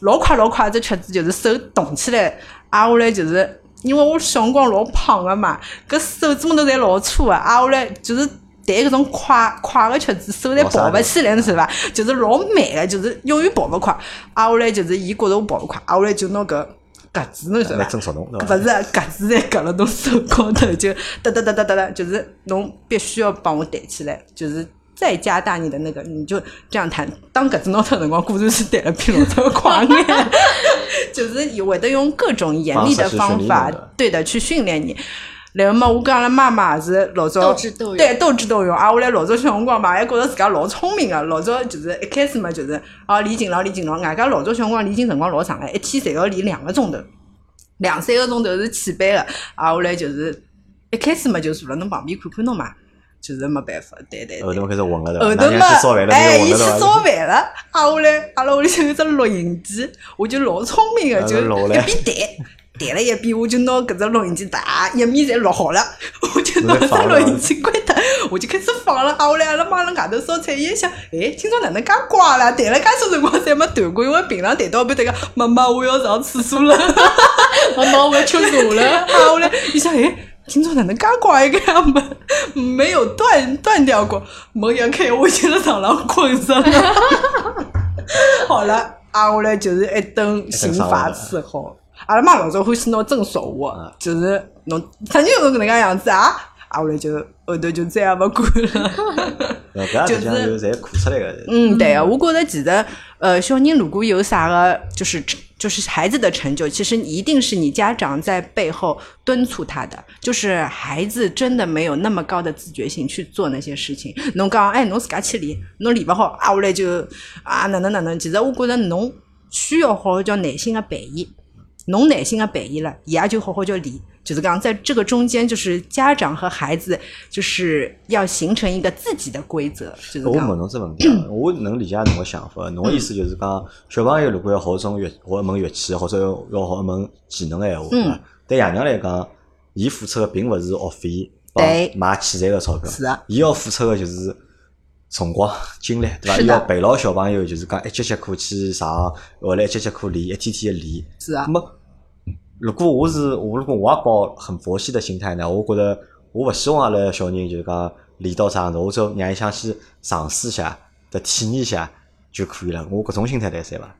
[SPEAKER 2] 老快老快只曲子，就是手动起来，挨下来就是因为我小辰光老胖的嘛，搿手指头侪老粗个，挨下来就是。弹搿种快快个曲子，手侪跑勿起来，是伐？就是老慢个，就是永远跑勿快。挨下来就是伊觉着我跑勿快，挨下来就拿搿格子，侬晓得伐？
[SPEAKER 1] 来争速侬对伐？
[SPEAKER 2] 勿是格子在夹了侬手高头，[laughs] 就哒哒哒哒哒哒，就是侬必须要帮我弹起来，就是再加大你的那个，你就这样弹。当格子拿脱的辰光，果然是弹了比老早快眼，[laughs] 就是会得用各种严厉的方法，对的去训练你。然后嘛，我跟阿拉妈妈是老早
[SPEAKER 3] 斗智斗勇
[SPEAKER 2] 对斗智斗勇。啊，我来老早小辰光嘛，还觉着自家老聪明个。老早就是一开始嘛，就是啊练琴了练琴了，外加老早小辰光练琴辰光老长个，一天侪要练两个钟头，两三个钟头是起班个。啊，后来就是一开始嘛就坐辣侬旁边看看侬嘛，就是没办法，对对对。
[SPEAKER 1] 后头开始混了对？
[SPEAKER 2] 后头嘛哎，伊去？烧饭了，啊，后来阿拉屋里向有只录音机，我就老聪明个，
[SPEAKER 1] 啊
[SPEAKER 2] 就一边弹。[laughs] 弹了一遍，我就拿搿只录音机哒一面侪录好了，[laughs] 我就拿只录音机关脱，我就开始放了。啊，后来阿拉妈辣外头烧菜，伊一想，哎，今朝哪能介乖啦？弹了介许辰光侪没弹过，因为平常弹到一半，迭个妈妈我要上厕所了，[laughs]
[SPEAKER 3] 妈妈我要吃茶了。[laughs]
[SPEAKER 2] 啊，后来伊想，哎。今朝哪能介乖个呀？没没有断断掉过，门一开，我就在床上困着了。好了，挨下来就是一顿刑罚伺候。阿拉妈老早欢喜拿针说我，就是侬曾经有搿能介样子啊，挨下来就后头就再也勿管了。[laughs]
[SPEAKER 1] 就是侪苦出来个。
[SPEAKER 2] 嗯，对啊，我觉着其实呃，小人如果有啥个就是就是孩子的成就，其实一定是你家长在背后敦促他的。就是孩子真的没有那么高的自觉性去做那些事情。侬讲，哎，侬自家去练，侬练勿好，啊，后来就啊哪能哪能。其实我觉得侬需要好好叫耐心的陪伊，侬耐心的陪伊了，伊也就好好叫练。就是讲，在这个中间，就是家长和孩子，就是要形成一个自己的规则。就是
[SPEAKER 1] 我问侬只问题啊，[clears throat] 我能理解侬个想法。侬个意思就是讲，小朋友如果要学种乐，学一门乐器，或者要要学一门技能个闲话，对爷娘来讲，伊付出个并勿是学费帮
[SPEAKER 2] 对
[SPEAKER 1] 买器材个钞票，
[SPEAKER 2] 是啊
[SPEAKER 1] 伊要付出个就是辰光、精力，对伐？伊要陪牢小朋友，就是讲一节节课去上，后来一节节课练，一天天个练。
[SPEAKER 2] 是啊
[SPEAKER 1] 如果我是我，如果我也抱很佛系的心态呢，我觉得我勿希望阿拉小人就是讲练到啥程度，我只要让伊想去尝试一下，再体验一下就可以了。我搿种心态来三伐？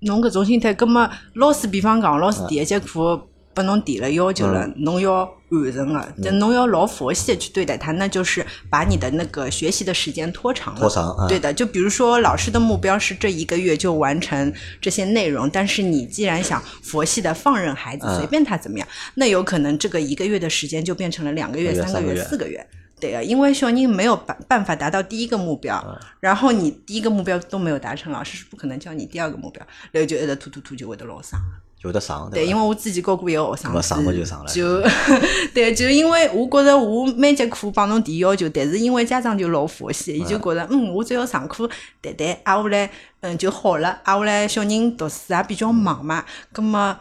[SPEAKER 2] 侬搿种心态，葛末老师比方讲，老师第一节课拨侬提了要求了，侬要完成个，但侬要老佛系的去对待它，那就是把你的那个学习的时间拖长了。
[SPEAKER 1] 拖长啊。
[SPEAKER 2] 对的，就比如说老师的目标是这一个月就完成这些内容，但是你既然想佛系的放任孩子，
[SPEAKER 1] 嗯。
[SPEAKER 2] 随便他怎么样，那有可能这个一个月的时间就变成了两个月、三个月、四个月。对啊，因为小人没有办办法达到第一个目标，
[SPEAKER 1] 嗯。
[SPEAKER 2] 然后你第一个目标都没有达成，老师是不可能教你第二个目标，然后就一直拖拖拖就会得老伤。
[SPEAKER 1] 就会得上，
[SPEAKER 2] 对，因为我自己教过一个学生
[SPEAKER 1] 没上过就上了
[SPEAKER 2] 就 [laughs] 对，就因为我觉着我每节课帮侬提要求，但是因为家长就老佛系，伊就觉着嗯，我只要上课谈谈，啊下来嗯就好了，啊下来小人读书也比较忙嘛，葛么。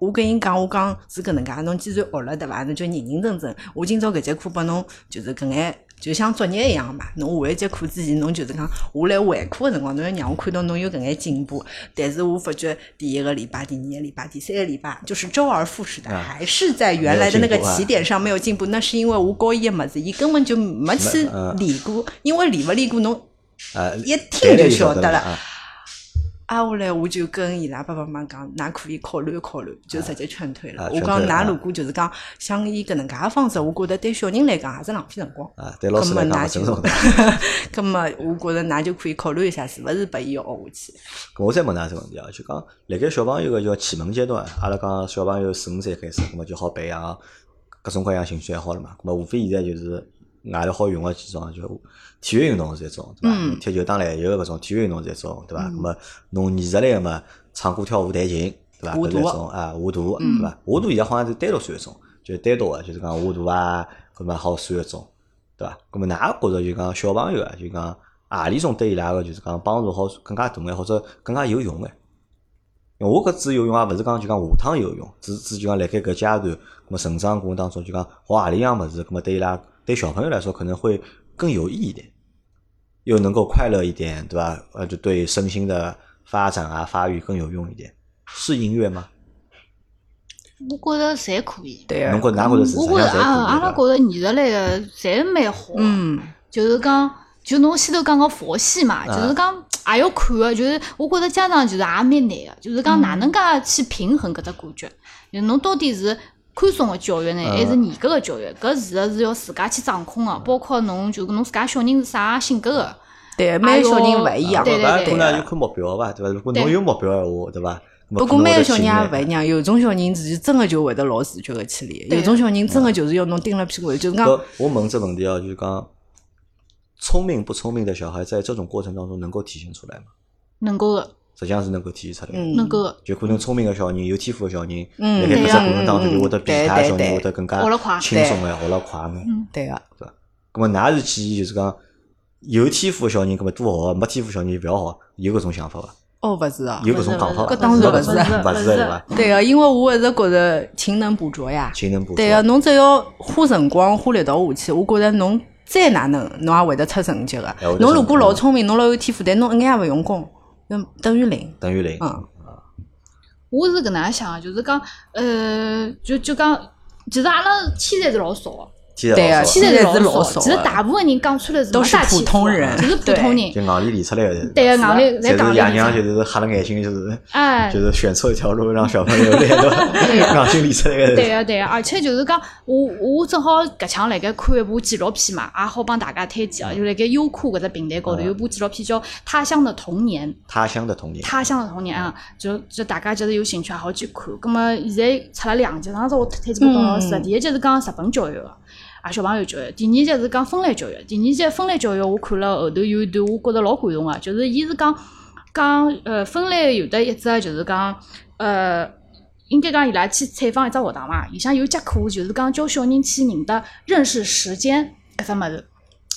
[SPEAKER 2] 我跟伊讲，我讲是搿能介，侬既然学了对伐？侬就认认真真。我今朝搿节课拨侬，就是搿眼，就像作业一样嘛。侬下一节课之前，侬就是讲我来回课个辰光，侬要让我看到侬有搿眼进步。但是我发觉第一个礼拜、第二个礼拜、第三个礼拜，就是周而复始的，
[SPEAKER 1] 啊
[SPEAKER 2] 还是在原来的那个起点上没有进步。那是因为我教伊个么子，伊根本就没去
[SPEAKER 1] 没嗯
[SPEAKER 2] 练过，因为练勿练过，侬
[SPEAKER 1] 啊，
[SPEAKER 2] 一听就晓得了。
[SPEAKER 1] 啊。
[SPEAKER 2] 啊，下来我就跟伊拉爸爸妈妈讲，㑚可以考虑考虑，就直接劝退了。
[SPEAKER 1] 啊
[SPEAKER 2] 我讲，㑚如果就是讲想以搿能介个方式，我觉得对小人来讲也是浪费辰光。
[SPEAKER 1] 啊，对老师来讲勿
[SPEAKER 2] 葛
[SPEAKER 1] 尊重
[SPEAKER 2] 葛么我觉着㑚就可以考虑一下，是勿是拨伊学下去。
[SPEAKER 1] 咁我再问㑚只问题啊，就讲辣盖小朋友个叫启蒙阶段，阿拉讲小朋友四五岁开始，咁么就好培养各种各样兴趣爱好了嘛。咁么无非现在就是外头好用个几种，就体育运动是一种，对伐？
[SPEAKER 2] 嗯
[SPEAKER 1] 踢球、打篮球搿种体育运动是一种，对伐？咁么侬艺术类个嘛，唱歌、跳舞、弹琴，对伐？搿是一种啊，画图，对伐？画图现在好像是单独算一种，就是单独个，就是讲画图啊，搿么好算一种，对伐？咁么㑚觉着就讲小朋友啊，就讲何里种对伊拉个就是讲帮助好更加大眼，或者更加有用眼。因为我搿只游泳也勿是讲就讲下趟游泳，只只就讲辣盖搿阶段，咾么成长过程当中就讲学何里样物事，咾么对伊拉对小朋友来说可能会更有意义一点，又能够快乐一点，对吧？呃，就对身心的发展啊发育更有用一点。是音乐吗？
[SPEAKER 3] 我觉着侪可以。
[SPEAKER 2] 对啊，
[SPEAKER 1] 侬觉㑚觉着是
[SPEAKER 3] 我觉着
[SPEAKER 1] 啥样侪可以
[SPEAKER 3] 啊，阿拉觉着艺术类个侪蛮好。
[SPEAKER 2] 嗯，
[SPEAKER 3] 就是讲，就侬先头讲个佛系嘛，
[SPEAKER 1] 啊
[SPEAKER 3] 就是讲也要看个，就是我觉着家长就是也蛮难个，就是讲哪能介去平衡搿只感觉，就侬到底是。宽松个教育呢，还是严格个教育？搿事实是要自家去掌控个，包括侬就侬自家小人是啥性格个，
[SPEAKER 2] 对，每个小人勿一样。
[SPEAKER 3] 对对对
[SPEAKER 1] 搿可能也就看目标伐，对伐？如果侬有目标个话，对伐？
[SPEAKER 2] 不过每个小人也勿
[SPEAKER 1] 勿
[SPEAKER 2] 一样，有种小人自己真个就会得老自觉个去练，有种小人真个就是要侬盯了屁股，就是讲
[SPEAKER 1] 我问这问题啊，就是讲聪明不聪明的小孩，在这种过程当中能够体现出来吗？
[SPEAKER 3] 能够个，
[SPEAKER 1] 实际上是能够体现出来。
[SPEAKER 2] 嗯
[SPEAKER 3] 能够个。
[SPEAKER 1] 就可能聪明个小人，有天赋个小人，
[SPEAKER 2] 嗯
[SPEAKER 1] 辣盖搿只过程当中就会得比其他小人会得更加
[SPEAKER 3] 学了快
[SPEAKER 1] 轻松眼，学了快眼，
[SPEAKER 2] 对个。
[SPEAKER 1] 对伐？咁么，㑚是建议就是讲有天赋个小人，咁么多学，没天赋小人勿要学，有搿种想法伐？
[SPEAKER 2] 哦，勿是啊，
[SPEAKER 1] 有搿种讲法伐？
[SPEAKER 2] 搿当然勿是
[SPEAKER 1] 勿是，勿是对伐？
[SPEAKER 2] 对个，因为我一直觉着勤能补拙呀。
[SPEAKER 1] 勤能补拙。
[SPEAKER 2] 对个，侬只要花辰光、花力道下去，我觉着侬再哪能，侬也会得出成绩个。侬如果老聪明，侬老有天赋，但侬一眼也勿用功，那等于零。
[SPEAKER 1] 等于零。
[SPEAKER 2] 嗯
[SPEAKER 3] 我是搿能样想的，就是讲，呃，就就讲，其实阿拉天才是老少的，
[SPEAKER 1] 天
[SPEAKER 2] 对啊现在是
[SPEAKER 3] 老少的。
[SPEAKER 2] 老少
[SPEAKER 3] 其实大部分人讲出来是
[SPEAKER 2] 都是普通人
[SPEAKER 3] 就是普通人。
[SPEAKER 1] 就硬里练出来的。
[SPEAKER 3] 对个，硬
[SPEAKER 1] 里
[SPEAKER 3] 在讲
[SPEAKER 1] 爷娘就是是瞎了眼睛，就是
[SPEAKER 3] 哎
[SPEAKER 1] 就是选错一条路，让小朋友硬劲练出来的。
[SPEAKER 3] 对啊对个，而且就是讲，我我正好搿腔辣盖看一部纪录片嘛，也好帮大家推荐啊，就辣盖优酷搿只平台高头
[SPEAKER 1] 嗯
[SPEAKER 3] 有部纪录片叫《他乡的童年》。
[SPEAKER 1] 他乡的童年。
[SPEAKER 3] 他乡的童年啊，就就大家就是有兴趣也好去看。葛么现在出了两集，上次我推荐给董老师第一集是讲日本教育个，啊小朋友教育；第二集是讲分类教育。第二集芬兰教育我看了后头有一段，我觉着老感动个，就是伊是讲讲呃分类有的一只就是讲呃。应该讲伊拉去采访一只学堂嘛，里向有节课就是讲教小人去认得认识时间搿只物事。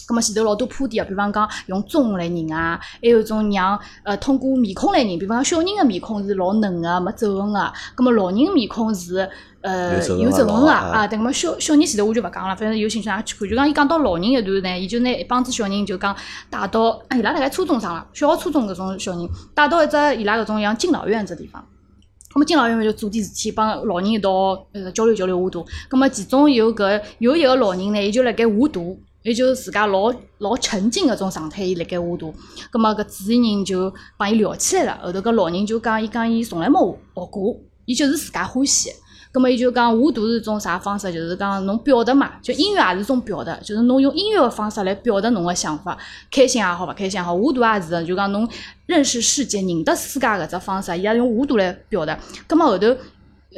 [SPEAKER 3] 咁么前头老多铺垫啊，比方讲用钟来认啊，还有种让呃通过面孔来认，比方讲小人个面孔是老嫩个，没皱纹个，咁么老人面孔是呃
[SPEAKER 1] 有皱纹
[SPEAKER 3] 有皱纹个
[SPEAKER 1] 啊
[SPEAKER 3] 啊。对，咁么小小人前头我就勿讲了，反正有兴趣㑚去看。就讲伊讲到老人一段呢，伊就拿一帮子小人就讲带到伊拉辣盖初中上了，小学、初中搿种小人带到一只伊拉搿种像敬老院只地方。咁么敬老院就做点事体，帮老人一道呃交流交流画图。咁么其中有搿有一个老人呢，伊就辣盖画图，伊就自家老老沉浸搿种状态，伊辣盖画图。咁么搿主持人就帮伊聊起来了。后头搿老人就讲，伊讲伊从来没学过，伊就是自家欢喜。咁么伊就讲我图是一种啥方式？就是讲侬表达嘛，就音乐也是一种表达，就是侬用音乐个方式来表达侬个想法，开心也好，勿开心也好，我图也是，就讲侬认识世界、认得世界搿只方式，伊也用我图来表达。咁么后头。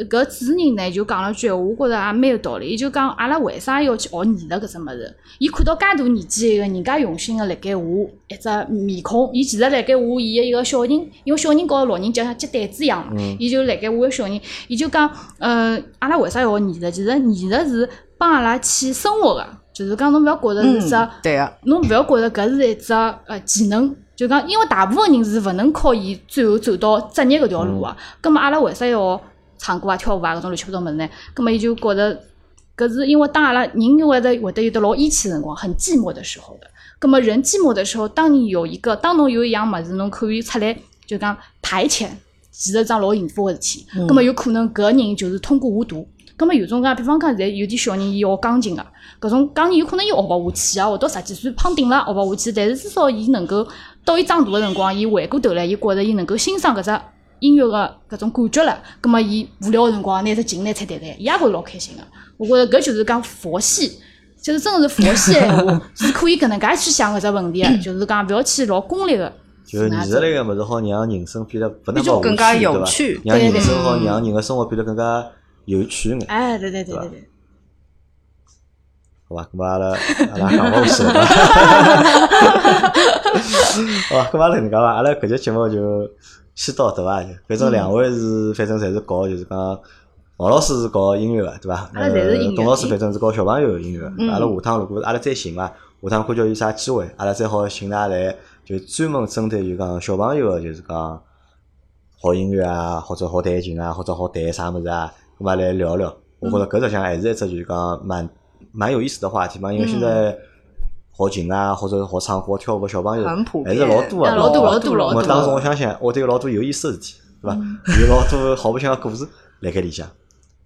[SPEAKER 3] 搿主持人呢就讲了句闲话，我觉着也蛮有道理。伊就讲阿拉为啥要去学艺术搿只物事？伊看到介大年纪一个人家用心个辣盖画一只面孔，伊其实辣盖画伊个一个小人，因为小人告老人就像接单子一样嘛，伊就辣盖画个小人，伊就讲，呃，阿拉为啥要学艺术？其实艺术是帮阿拉去生活个，就是讲侬勿要觉着是只。
[SPEAKER 2] 嗯，对个，
[SPEAKER 3] 侬勿要觉着搿是一只呃技能，就讲因为大部分人是勿能靠伊最后走到职业搿条路啊。葛末阿拉为啥要学唱歌啊、跳舞啊搿种乱七八糟物事呢？葛末伊就觉着搿是因为当阿拉人会得会得有得老义气的辰光，很寂寞的时候的。葛末人寂寞的时候，当你有一个，当侬有一样物事，侬可以出来就讲排遣，其实是桩老幸福个事体。葛末有可能搿个人就是通过画图。葛末有种讲，比方讲，现在有点小人伊学钢琴个，搿种钢琴有可能伊学勿下去啊，学到十几岁胖顶了学勿下去，但是至少伊能够到伊长大个辰光，伊回过头来，伊觉着伊能够欣赏搿只音乐个搿种感觉了。葛末伊无聊个辰光拿只琴拿出弹弹，伊也觉着老开心个。我觉着搿就是讲佛系。就是真个是佛系个闲话，[laughs] 是可以搿能介去想搿只问题个，就是讲勿要去老功利个。[clears throat]
[SPEAKER 1] 就是艺术类个物事，好让人生变得不那么无趣，对伐
[SPEAKER 2] 有趣？
[SPEAKER 1] 让人生好让人个生活变得更加有趣眼，
[SPEAKER 3] 哎，对对对对对。
[SPEAKER 1] 好吧？咁么阿拉阿拉 [laughs] 讲勿下去了，[laughs] 好吧？咁么阿拉搿能介伐？阿拉搿节节目就先到对伐？反正两位是，反正侪是搞就是讲王老师是搞音乐个，对伐？
[SPEAKER 3] 阿拉侪是音乐
[SPEAKER 1] 呃董老师反正是搞小朋友个音乐。
[SPEAKER 2] 嗯
[SPEAKER 1] 阿拉下趟如果阿拉再寻伐，下趟看叫有啥机会，阿拉再好寻他来，就专门针对就讲小朋友个，就是讲学音乐啊，或者学弹琴啊，或者学弹啥物事啊，咁嘛来聊聊。我觉着搿实际上还是一只就是讲蛮蛮有意思的话题嘛，因为现在学琴啊，或者学唱歌、跳舞的小朋友还是老多个，
[SPEAKER 3] 啊老多老多老多
[SPEAKER 1] 咁么当中我相信会得有老多有意思的事体，对吧？有老多好白相个故事辣盖里向，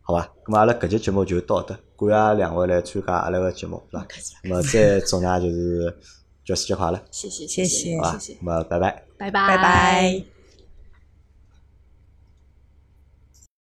[SPEAKER 1] 好伐？咁么阿拉搿节节目就到这，感谢两位来参加阿拉个节目，是伐？那么再祝大家就是 [laughs] 教师节快乐，
[SPEAKER 3] 谢谢
[SPEAKER 2] 谢谢？
[SPEAKER 3] 谢谢，
[SPEAKER 1] 咁么拜拜。
[SPEAKER 3] 拜拜
[SPEAKER 2] 拜拜。